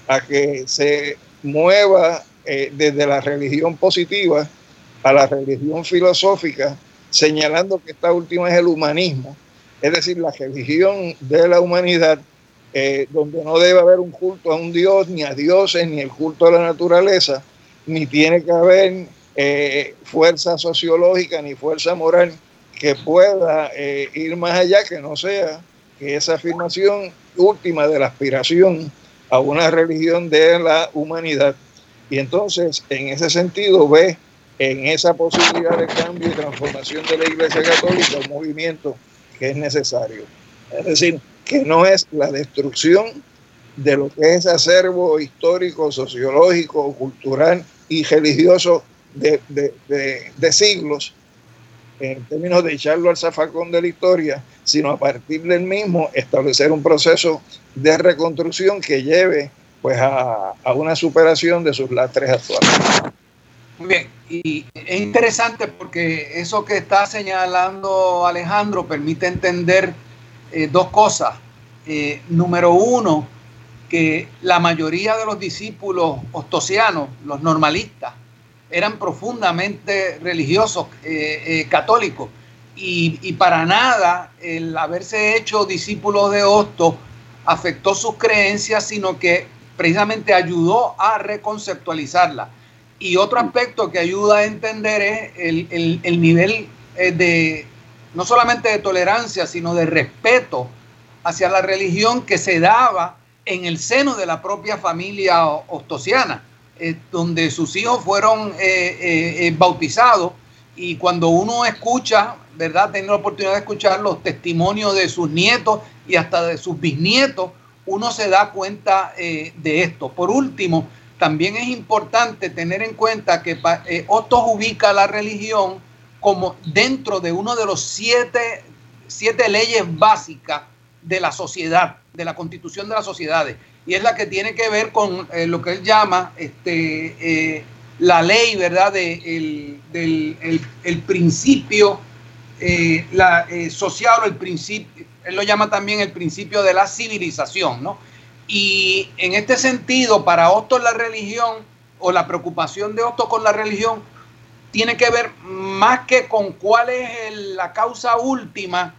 a que se mueva eh, desde la religión positiva a la religión filosófica, señalando que esta última es el humanismo, es decir, la religión de la humanidad, eh, donde no debe haber un culto a un dios, ni a dioses, ni el culto a la naturaleza, ni tiene que haber eh, fuerza sociológica ni fuerza moral que pueda eh, ir más allá, que no sea esa afirmación última de la aspiración a una religión de la humanidad. Y entonces, en ese sentido, ve en esa posibilidad de cambio y transformación de la Iglesia Católica un movimiento que es necesario. Es decir, que no es la destrucción de lo que es acervo histórico, sociológico, cultural y religioso de, siglos, en términos de echarlo al zafacón de la historia, sino a partir del mismo establecer un proceso de reconstrucción que lleve pues a, una superación de sus lastres actuales. Bien, y es interesante porque eso que está señalando Alejandro permite entender eh, dos cosas. Eh, número uno, que la mayoría de los discípulos ostosianos, los normalistas, eran profundamente religiosos, eh, católicos, y, para nada el haberse hecho discípulos de Hosto afectó sus creencias, sino que precisamente ayudó a reconceptualizarla. Y otro aspecto que ayuda a entender es el, nivel eh, de, no solamente de tolerancia, sino de respeto hacia la religión que se daba en el seno de la propia familia ostosiana, eh, donde sus hijos fueron eh, bautizados y cuando uno escucha, ¿verdad? Tiene la oportunidad de escuchar los testimonios de sus nietos y hasta de sus bisnietos, uno se da cuenta de esto. Por último, también es importante tener en cuenta que eh, ubica la religión como dentro de uno de los siete, siete leyes básicas de la sociedad, de la constitución de las sociedades. Y es la que tiene que ver con eh, lo que él llama este, la ley, ¿verdad? De, del el, principio la, social o el principio, él lo llama también el principio de la civilización, ¿no? Y en este sentido, para Otto la religión o la preocupación de Otto con la religión tiene que ver más que con cuál es la causa última,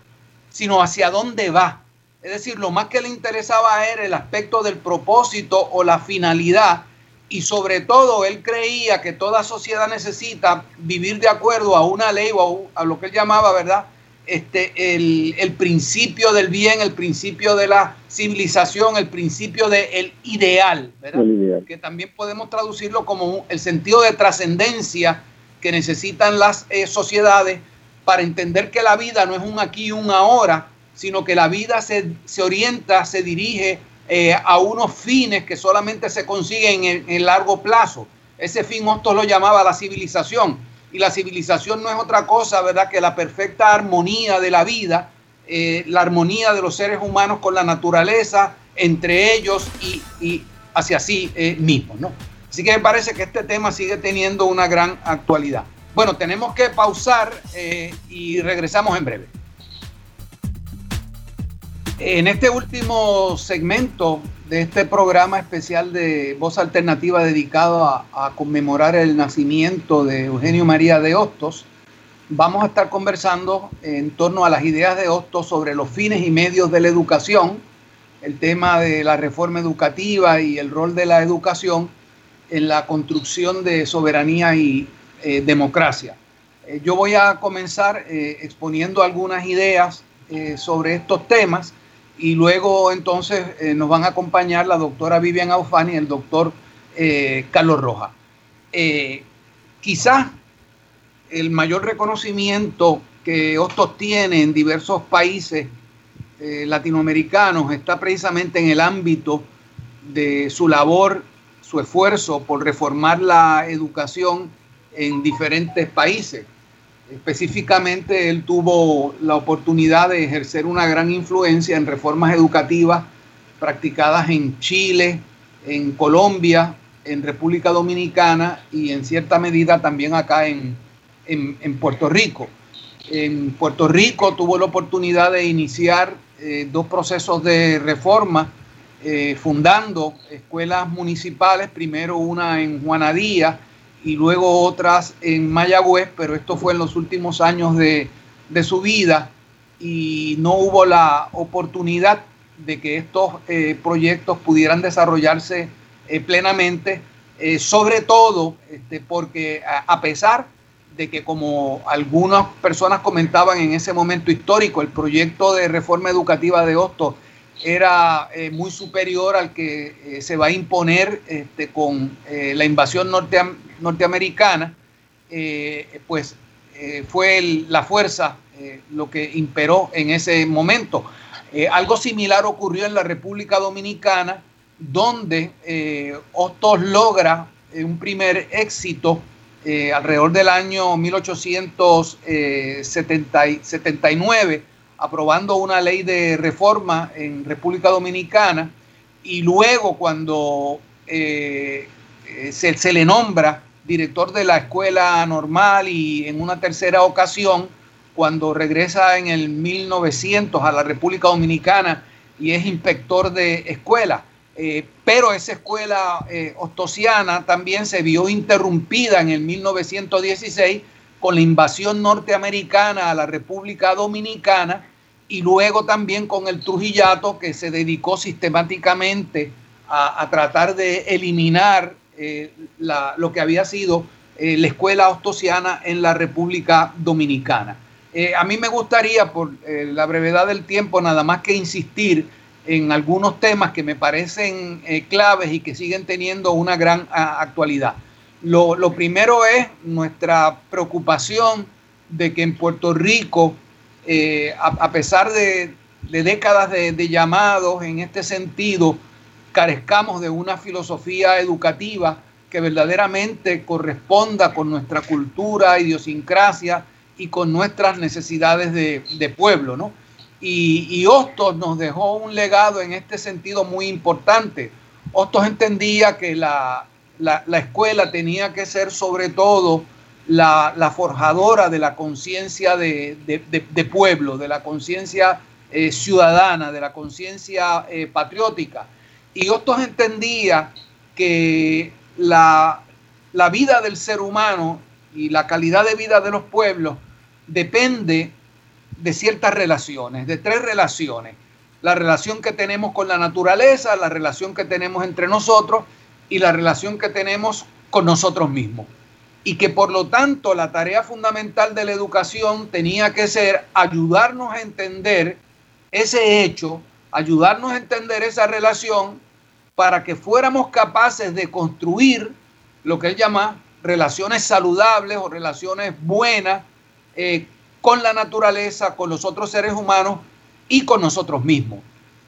sino hacia dónde va. Es decir, lo más que le interesaba era el aspecto del propósito o la finalidad y sobre todo él creía que toda sociedad necesita vivir de acuerdo a una ley o a, lo que él llamaba, ¿verdad? Este, el, principio del bien, el principio de la civilización, el principio del ideal, ¿verdad? Que también podemos traducirlo como el sentido de trascendencia que necesitan las eh, sociedades para entender que la vida no es un aquí y un ahora, sino que la vida se, orienta, se dirige eh, a unos fines que solamente se consiguen en el largo plazo. Ese fin Hostos lo llamaba la civilización y la civilización no es otra cosa, ¿verdad?, que la perfecta armonía de la vida, eh, la armonía de los seres humanos con la naturaleza, entre ellos y, hacia sí eh, mismos, ¿no? Así que me parece que este tema sigue teniendo una gran actualidad. Bueno, tenemos que pausar eh, y regresamos en breve. En este último segmento de este programa especial de Voz Alternativa dedicado a, conmemorar el nacimiento de Eugenio María de Hostos, vamos a estar conversando en torno a las ideas de Hostos sobre los fines y medios de la educación, el tema de la reforma educativa y el rol de la educación en la construcción de soberanía y eh, democracia. Eh, yo voy a comenzar eh, exponiendo algunas ideas sobre estos temas y luego entonces eh, nos van a acompañar la doctora Vivian Aufani y el doctor eh, Carlos Rojas. Eh, quizás el mayor reconocimiento que Hostos tiene en diversos países latinoamericanos está precisamente en el ámbito de su labor, su esfuerzo por reformar la educación en diferentes países. Específicamente, él tuvo la oportunidad de ejercer una gran influencia en reformas educativas practicadas en Chile, en Colombia, en República Dominicana y en cierta medida también acá en, Puerto Rico. En Puerto Rico tuvo la oportunidad de iniciar eh, dos procesos de reforma, eh, fundando escuelas municipales, primero una en Juanadía, y luego otras en Mayagüez, pero esto fue en los últimos años de, su vida y no hubo la oportunidad de que estos eh, proyectos pudieran desarrollarse eh, plenamente, eh, sobre todo este, porque a, pesar de que como algunas personas comentaban en ese momento histórico, el proyecto de reforma educativa de Hostos era eh, muy superior al que eh, se va a imponer este, con eh, la invasión norteamericana, pues fue la fuerza lo que imperó en ese momento. algo similar ocurrió en la República Dominicana, donde Hostos logra un primer éxito alrededor del año 1879, aprobando una ley de reforma en República Dominicana y luego cuando eh, se, se, le nombra director de la escuela normal y en una tercera ocasión, cuando regresa en el 1900 a la República Dominicana y es inspector de escuela. Eh, pero esa escuela eh, ostosiana también se vio interrumpida en el 1916 con la invasión norteamericana a la República Dominicana y luego también con el Trujillato que se dedicó sistemáticamente a, tratar de eliminar eh, lo que había sido la escuela ostosiana en la República Dominicana. a mí me gustaría, por la brevedad del tiempo, nada más que insistir en algunos temas que me parecen eh, claves y que siguen teniendo una gran actualidad. Lo, primero es nuestra preocupación de que en Puerto Rico, eh, a, pesar de, décadas de, llamados en este sentido, carezcamos de una filosofía educativa que verdaderamente corresponda con nuestra cultura, idiosincrasia y con nuestras necesidades de, pueblo, ¿no? Y, Hostos nos dejó un legado en este sentido muy importante. Hostos entendía que la, escuela tenía que ser sobre todo la, forjadora de la conciencia de, pueblo, de la conciencia eh, ciudadana, de la conciencia eh, patriótica. Y Hostos entendía que la, la vida del ser humano y la calidad de vida de los pueblos depende de ciertas relaciones, de tres relaciones. La relación que tenemos con la naturaleza, la relación que tenemos entre nosotros y la relación que tenemos con nosotros mismos. Y que por lo tanto la tarea fundamental de la educación tenía que ser ayudarnos a entender ese hecho, ayudarnos a entender esa relación para que fuéramos capaces de construir lo que él llama relaciones saludables o relaciones buenas eh, con la naturaleza, con los otros seres humanos y con nosotros mismos.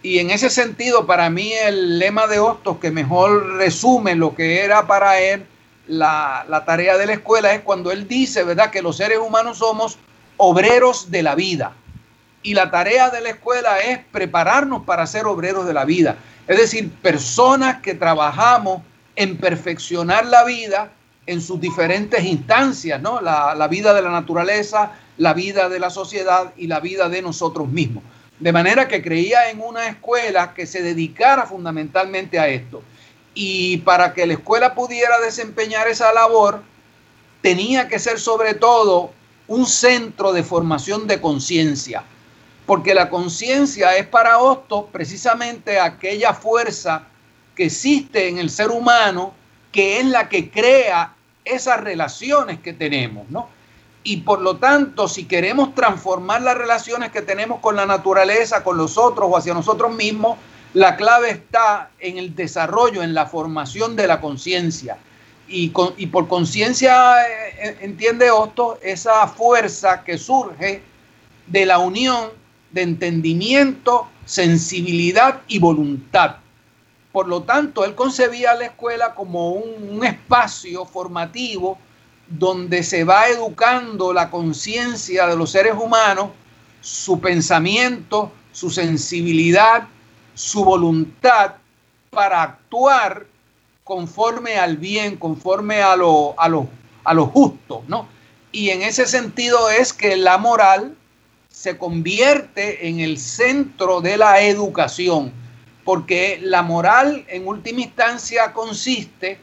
Y en ese sentido, para mí el lema de Hostos que mejor resume lo que era para él la, tarea de la escuela es cuando él dice, ¿verdad?, que los seres humanos somos obreros de la vida. Y la tarea de la escuela es prepararnos para ser obreros de la vida. Es decir, personas que trabajamos en perfeccionar la vida en sus diferentes instancias, ¿no? La, la vida de la naturaleza, la vida de la sociedad y la vida de nosotros mismos. De manera que creía en una escuela que se dedicara fundamentalmente a esto. Y para que la escuela pudiera desempeñar esa labor, tenía que ser sobre todo un centro de formación de conciencia. Porque la conciencia es para Hostos precisamente aquella fuerza que existe en el ser humano, que es la que crea esas relaciones que tenemos, ¿no? Y por lo tanto, si queremos transformar las relaciones que tenemos con la naturaleza, con los otros o hacia nosotros mismos, la clave está en el desarrollo, en la formación de la conciencia. Y, por conciencia eh, entiende Osto esa fuerza que surge de la unión de entendimiento, sensibilidad y voluntad. Por lo tanto, él concebía la escuela como un espacio formativo donde se va educando la conciencia de los seres humanos, su pensamiento, su sensibilidad, su voluntad para actuar conforme al bien, conforme a lo, a lo, a lo justo, ¿no? Y en ese sentido es que la moral se convierte en el centro de la educación, porque la moral en última instancia consiste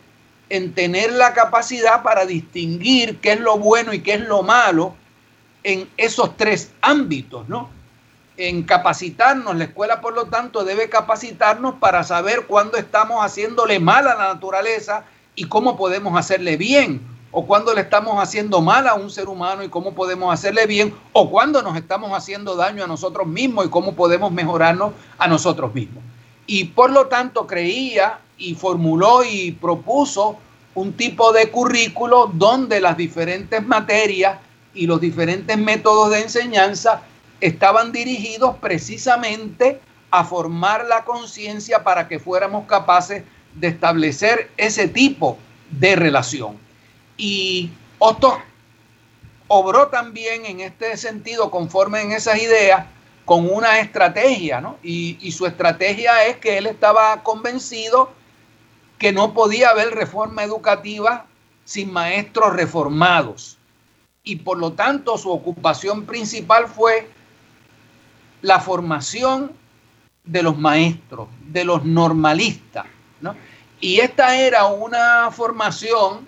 en tener la capacidad para distinguir qué es lo bueno y qué es lo malo en esos tres ámbitos, ¿no? En capacitarnos, la escuela por lo tanto debe capacitarnos para saber cuándo estamos haciéndole mal a la naturaleza y cómo podemos hacerle bien, o cuándo le estamos haciendo mal a un ser humano y cómo podemos hacerle bien, o cuándo nos estamos haciendo daño a nosotros mismos y cómo podemos mejorarnos a nosotros mismos. Y por lo tanto creía y formuló y propuso un tipo de currículo donde las diferentes materias y los diferentes métodos de enseñanza estaban dirigidos precisamente a formar la conciencia para que fuéramos capaces de establecer ese tipo de relación. Y Hostos obró también en este sentido, conforme en esas ideas, con una estrategia, ¿no? Y, su estrategia es que él estaba convencido que no podía haber reforma educativa sin maestros reformados. Y por lo tanto su ocupación principal fue la formación de los maestros, de los normalistas. ¿no? Y esta era una formación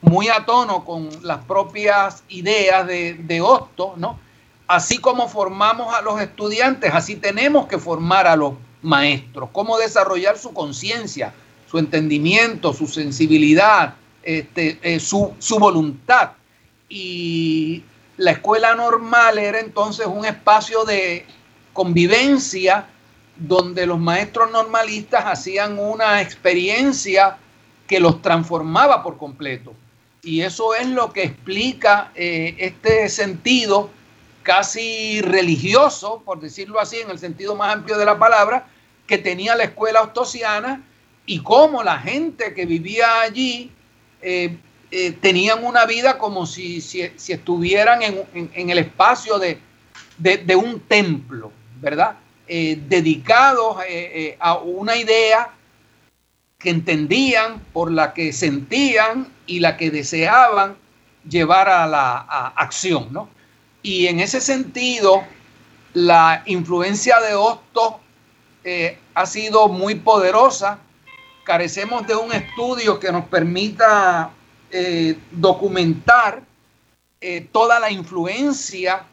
muy a tono con las propias ideas de, de ¿no? Así como formamos a los estudiantes, así tenemos que formar a los maestros, cómo desarrollar su conciencia, su entendimiento, su sensibilidad, este, eh, su, voluntad. Y la escuela normal era entonces un espacio de convivencia donde los maestros normalistas hacían una experiencia que los transformaba por completo. Y eso es lo que explica eh, este sentido casi religioso, por decirlo así, en el sentido más amplio de la palabra, que tenía la escuela ostosiana y cómo la gente que vivía allí eh, eh, tenían una vida como si, si, estuvieran en, el espacio de, de, un templo, ¿verdad? Eh, dedicados a una idea que entendían, por la que sentían y la que deseaban llevar a la acción, ¿no? Y en ese sentido, la influencia de Hostos eh, ha sido muy poderosa. Carecemos de un estudio que nos permita eh, documentar eh, toda la influencia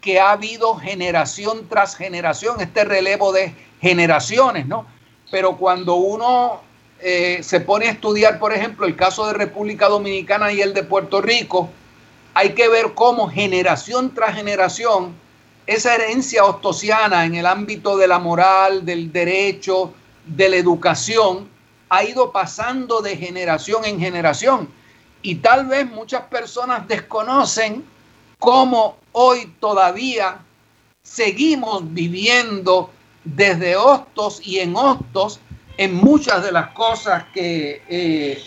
que ha habido generación tras generación, este relevo de generaciones, ¿no? Pero cuando uno se pone a estudiar, por ejemplo, el caso de República Dominicana y el de Puerto Rico, hay que ver cómo generación tras generación esa herencia ostosiana en el ámbito de la moral, del derecho, de la educación, ha ido pasando de generación en generación. Y tal vez muchas personas desconocen cómo hoy todavía seguimos viviendo desde hostos y en hostos en muchas de las cosas que eh,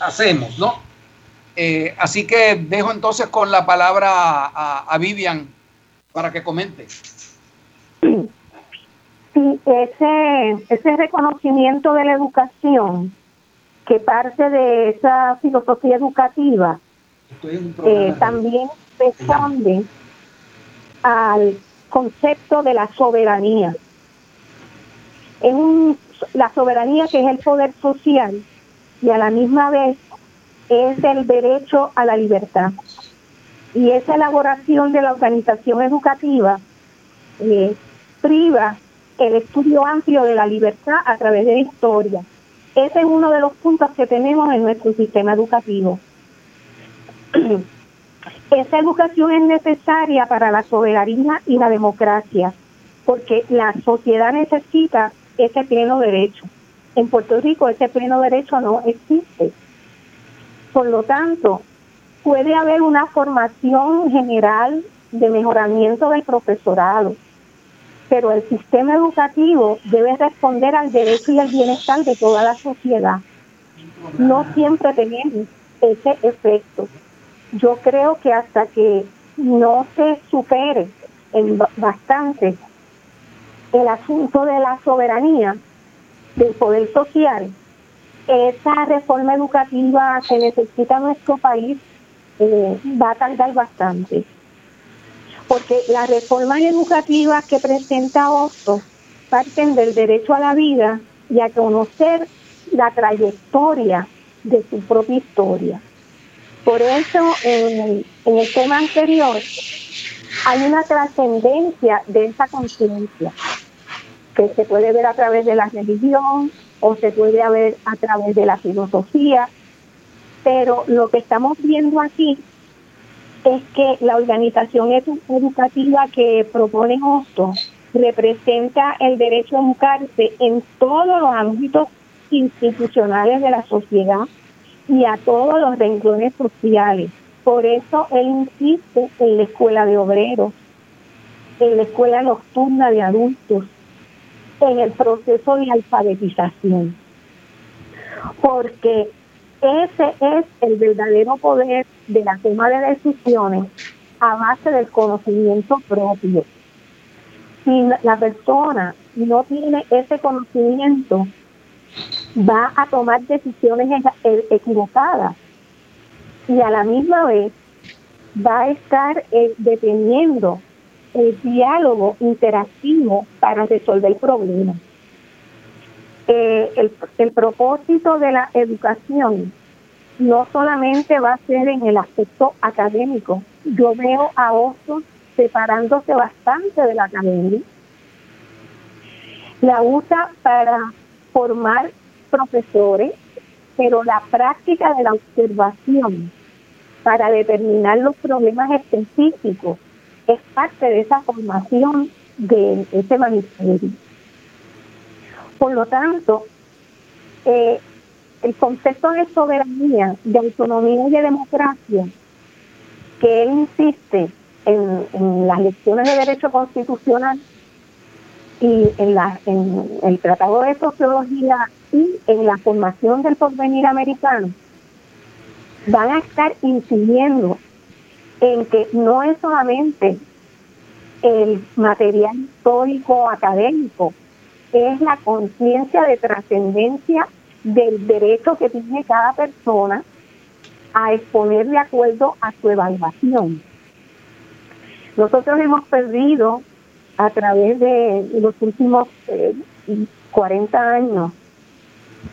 hacemos, ¿no? Eh, así que dejo entonces con la palabra a, Vivian para que comente. Sí, ese, ese reconocimiento de la educación que parte de esa filosofía educativa eh, también responde al concepto de la soberanía. Es un, la soberanía que es el poder social y a la misma vez es el derecho a la libertad. Y esa elaboración de la organización educativa eh, priva el estudio amplio de la libertad a través de la historia. Ese es uno de los puntos que tenemos en nuestro sistema educativo. Esa educación es necesaria para la soberanía y la democracia, porque la sociedad necesita ese pleno derecho. En Puerto Rico ese pleno derecho no existe. Por lo tanto, puede haber una formación general de mejoramiento del profesorado, pero el sistema educativo debe responder al derecho y al bienestar de toda la sociedad. No siempre tenemos ese efecto. Yo creo que hasta que no se supere en bastante el asunto de la soberanía, del poder social, esa reforma educativa que necesita nuestro país eh, va a tardar bastante. Porque las reformas educativas que presenta Otto parten del derecho a la vida y a conocer la trayectoria de su propia historia. Por eso, en en el tema anterior, hay una trascendencia de esa conciencia que se puede ver a través de la religión, o se puede ver a través de la filosofía, pero lo que estamos viendo aquí es que la organización educativa que propone Hosto representa el derecho a educarse en todos los ámbitos institucionales de la sociedad y a todos los renglones sociales. Por eso él insiste en la escuela de obreros, en la escuela nocturna de adultos, en el proceso de alfabetización. Porque Ese es el verdadero poder de la toma de decisiones a base del conocimiento propio. Si la persona no tiene ese conocimiento, va a tomar decisiones e-, equivocadas y a la misma vez va a estar eh, deteniendo el diálogo interactivo para resolver problemas. Eh, el, propósito de la educación no solamente va a ser en el aspecto académico. Yo veo a otros separándose bastante de la academia. La usa para formar profesores, pero la práctica de la observación para determinar los problemas específicos es parte de esa formación de ese magisterio. Por lo tanto, eh, el concepto de soberanía, de autonomía y de democracia, que él insiste en, las lecciones de derecho constitucional y en, la, en el Tratado de Sociología y en la formación del porvenir americano, van a estar incidiendo en que no es solamente el material histórico académico, es la conciencia de trascendencia del derecho que tiene cada persona a exponer de acuerdo a su evaluación. Nosotros hemos perdido a través de los últimos 40 eh, años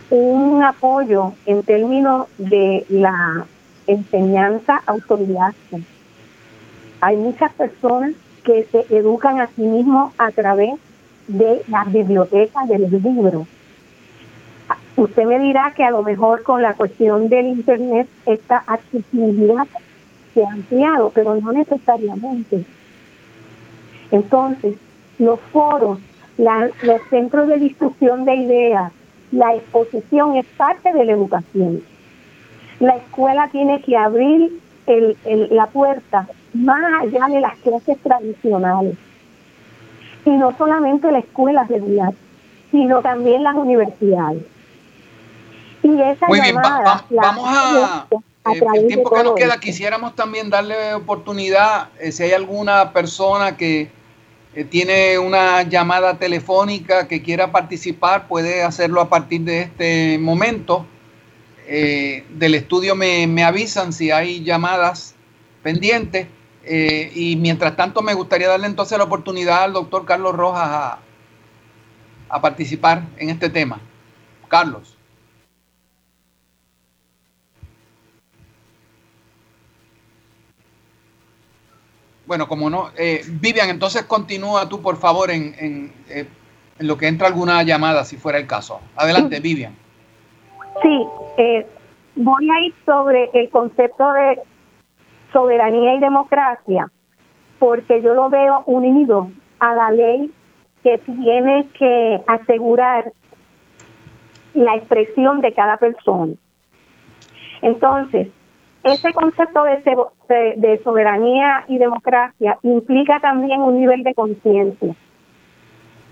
un apoyo en términos de la enseñanza autoridad. Hay muchas personas que se educan a sí mismos a través de las bibliotecas de los libros. Usted me dirá que a lo mejor con la cuestión del Internet esta accesibilidad se ha ampliado, pero no necesariamente. Entonces, los foros, los centros de discusión de ideas, la exposición es parte de la educación. La escuela tiene que abrir la puerta más allá de las clases tradicionales. Y no solamente la escuela regular, sino también las universidades. Y esa Muy bien, vamos a... Eh, el tiempo que nos queda, quisiéramos también darle oportunidad, eh, si hay alguna persona que eh, tiene una llamada telefónica que quiera participar, puede hacerlo a partir de este momento. Eh, del estudio me, avisan si hay llamadas pendientes. Eh, y mientras tanto me gustaría darle entonces la oportunidad al doctor Carlos Rojas a participar en este tema. Carlos. Bueno, como no, eh, Vivian, entonces continúa tú, por favor, en, eh, en, lo que entra alguna llamada, si fuera el caso. Adelante, Vivian. Sí, eh, voy a ir sobre el concepto de soberanía y democracia, porque yo lo veo unido a la ley que tiene que asegurar la expresión de cada persona. Entonces, ese concepto de, soberanía y democracia implica también un nivel de conciencia.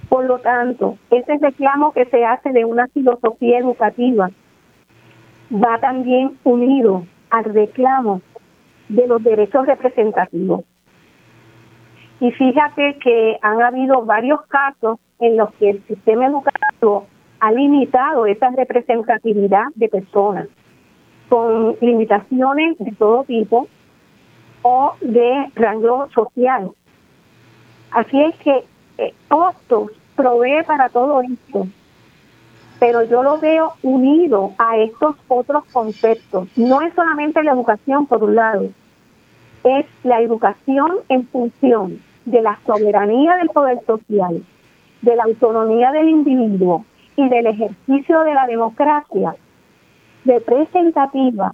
Por lo tanto, ese reclamo que se hace de una filosofía educativa va también unido al reclamo de los derechos representativos. Y fíjate que han habido varios casos en los que el sistema educativo ha limitado esa representatividad de personas con limitaciones de todo tipo o de rango social. Así es que eh, provee para todo esto, pero yo lo veo unido a estos otros conceptos. No es solamente la educación, por un lado, es la educación en función de la soberanía del poder social, de la autonomía del individuo y del ejercicio de la democracia representativa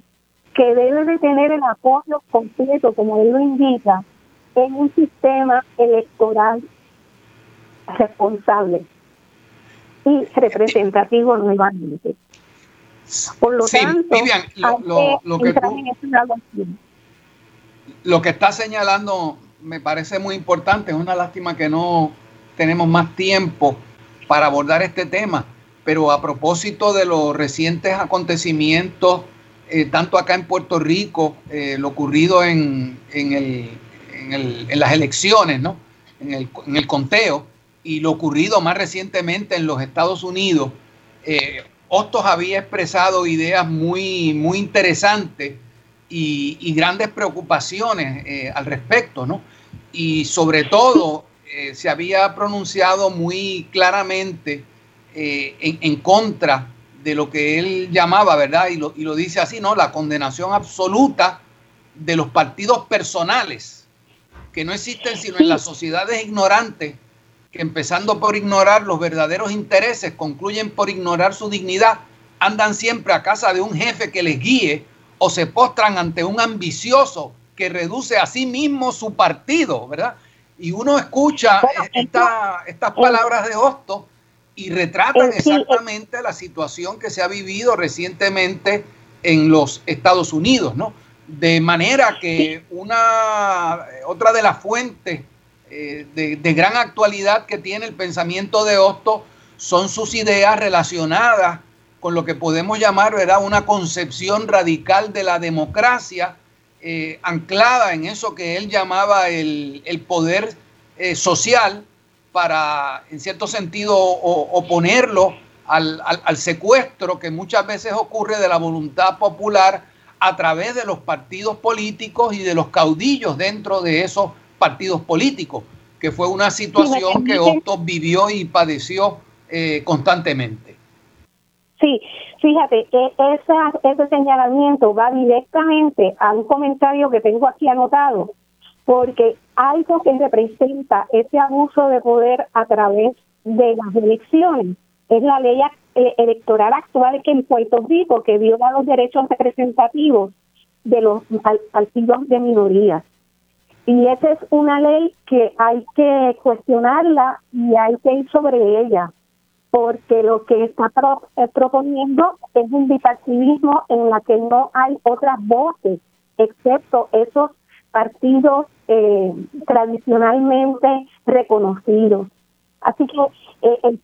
que debe de tener el apoyo completo, como él lo indica, en un sistema electoral responsable y representativo nuevamente. Por lo tanto, Vivian, lo, lo, que lo que está señalando me parece muy importante. Es una lástima que no tenemos más tiempo para abordar este tema pero a propósito de los recientes acontecimientos eh, tanto acá en Puerto Rico, eh, lo ocurrido en, en, las elecciones, ¿no? en, el, conteo, y lo ocurrido más recientemente en los Estados Unidos, eh, había expresado ideas muy, muy interesantes y, grandes preocupaciones al respecto, ¿no? Y sobre todo se había pronunciado muy claramente en, en contra de lo que él llamaba, ¿verdad? Y lo, y lo dice así, ¿no? La condenación absoluta de los partidos personales, que no existen sino en las sociedades ignorantes, que empezando por ignorar los verdaderos intereses, concluyen por ignorar su dignidad, andan siempre a casa de un jefe que les guíe o se postran ante un ambicioso que reduce a sí mismo su partido, ¿verdad? Y uno escucha estas palabras de Hostos y retratan exactamente la situación que se ha vivido recientemente en los Estados Unidos, ¿no? De manera que una otra de las fuentes eh, de, gran actualidad que tiene el pensamiento de Hosto son sus ideas relacionadas con lo que podemos llamar ¿verdad? una concepción radical de la democracia, eh, anclada en eso que él llamaba el, poder eh, social, para, en cierto sentido, oponerlo al, secuestro que muchas veces ocurre de la voluntad popular a través de los partidos políticos y de los caudillos dentro de esos partidos políticos, que fue una situación que Otto vivió y padeció eh, constantemente. Sí, fíjate, que ese señalamiento va directamente a un comentario que tengo aquí anotado, porque algo que representa ese abuso de poder a través de las elecciones es la ley eh, electoral actual que en Puerto Rico que viola los derechos representativos de los partidos de minorías. Y esa es una ley que hay que cuestionarla y hay que ir sobre ella, porque lo que está eh, proponiendo es un bipartidismo en la que no hay otras voces, excepto esos partidos eh, tradicionalmente reconocidos. Así que eh, el,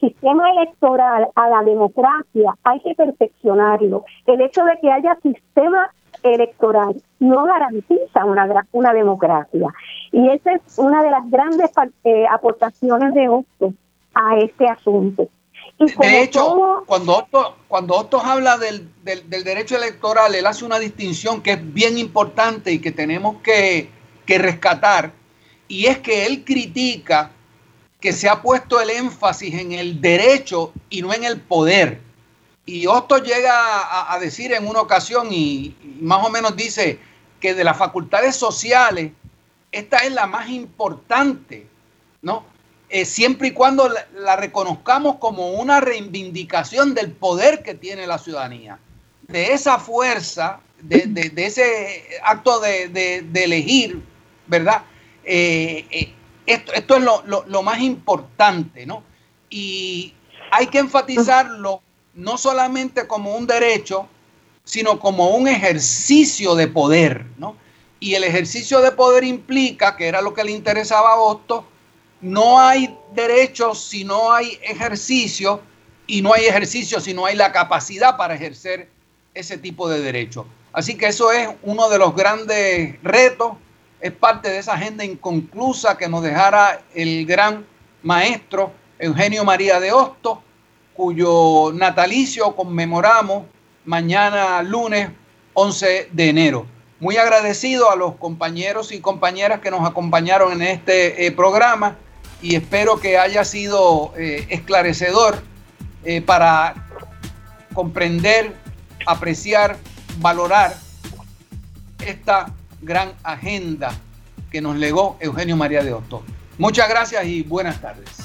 sistema electoral a la democracia hay que perfeccionarlo. El hecho de que haya sistema electoral no garantiza una, una democracia. Y esa es una de las grandes eh, aportaciones de Otto a este asunto. de hecho, cuando, Otto, cuando Otto habla del, del, del, derecho electoral, él hace una distinción que es bien importante y que tenemos que, que rescatar, y es que él critica que se ha puesto el énfasis en el derecho y no en el poder. Y Otto llega a, decir en una ocasión, y, más o menos dice, que de las facultades sociales, esta es la más importante, ¿no? Eh, siempre y cuando la, reconozcamos como una reivindicación del poder que tiene la ciudadanía, de esa fuerza, de, ese acto de, elegir, ¿verdad? Eh, eh, esto, esto, es lo, más importante, ¿no? Y hay que enfatizarlo no solamente como un derecho, sino como un ejercicio de poder, ¿no? Y el ejercicio de poder implica, que era lo que le interesaba a Otto, no hay derecho si no hay ejercicio, y no hay ejercicio si no hay la capacidad para ejercer ese tipo de derecho. Así que eso es uno de los grandes retos es parte de esa agenda inconclusa que nos dejara el gran maestro Eugenio María de Hostos, cuyo natalicio conmemoramos mañana lunes 11 de enero. Muy agradecido a los compañeros y compañeras que nos acompañaron en este eh, programa y espero que haya sido eh, esclarecedor eh, para comprender, apreciar, valorar esta gran agenda que nos legó Eugenio María de Otto. Muchas gracias y buenas tardes.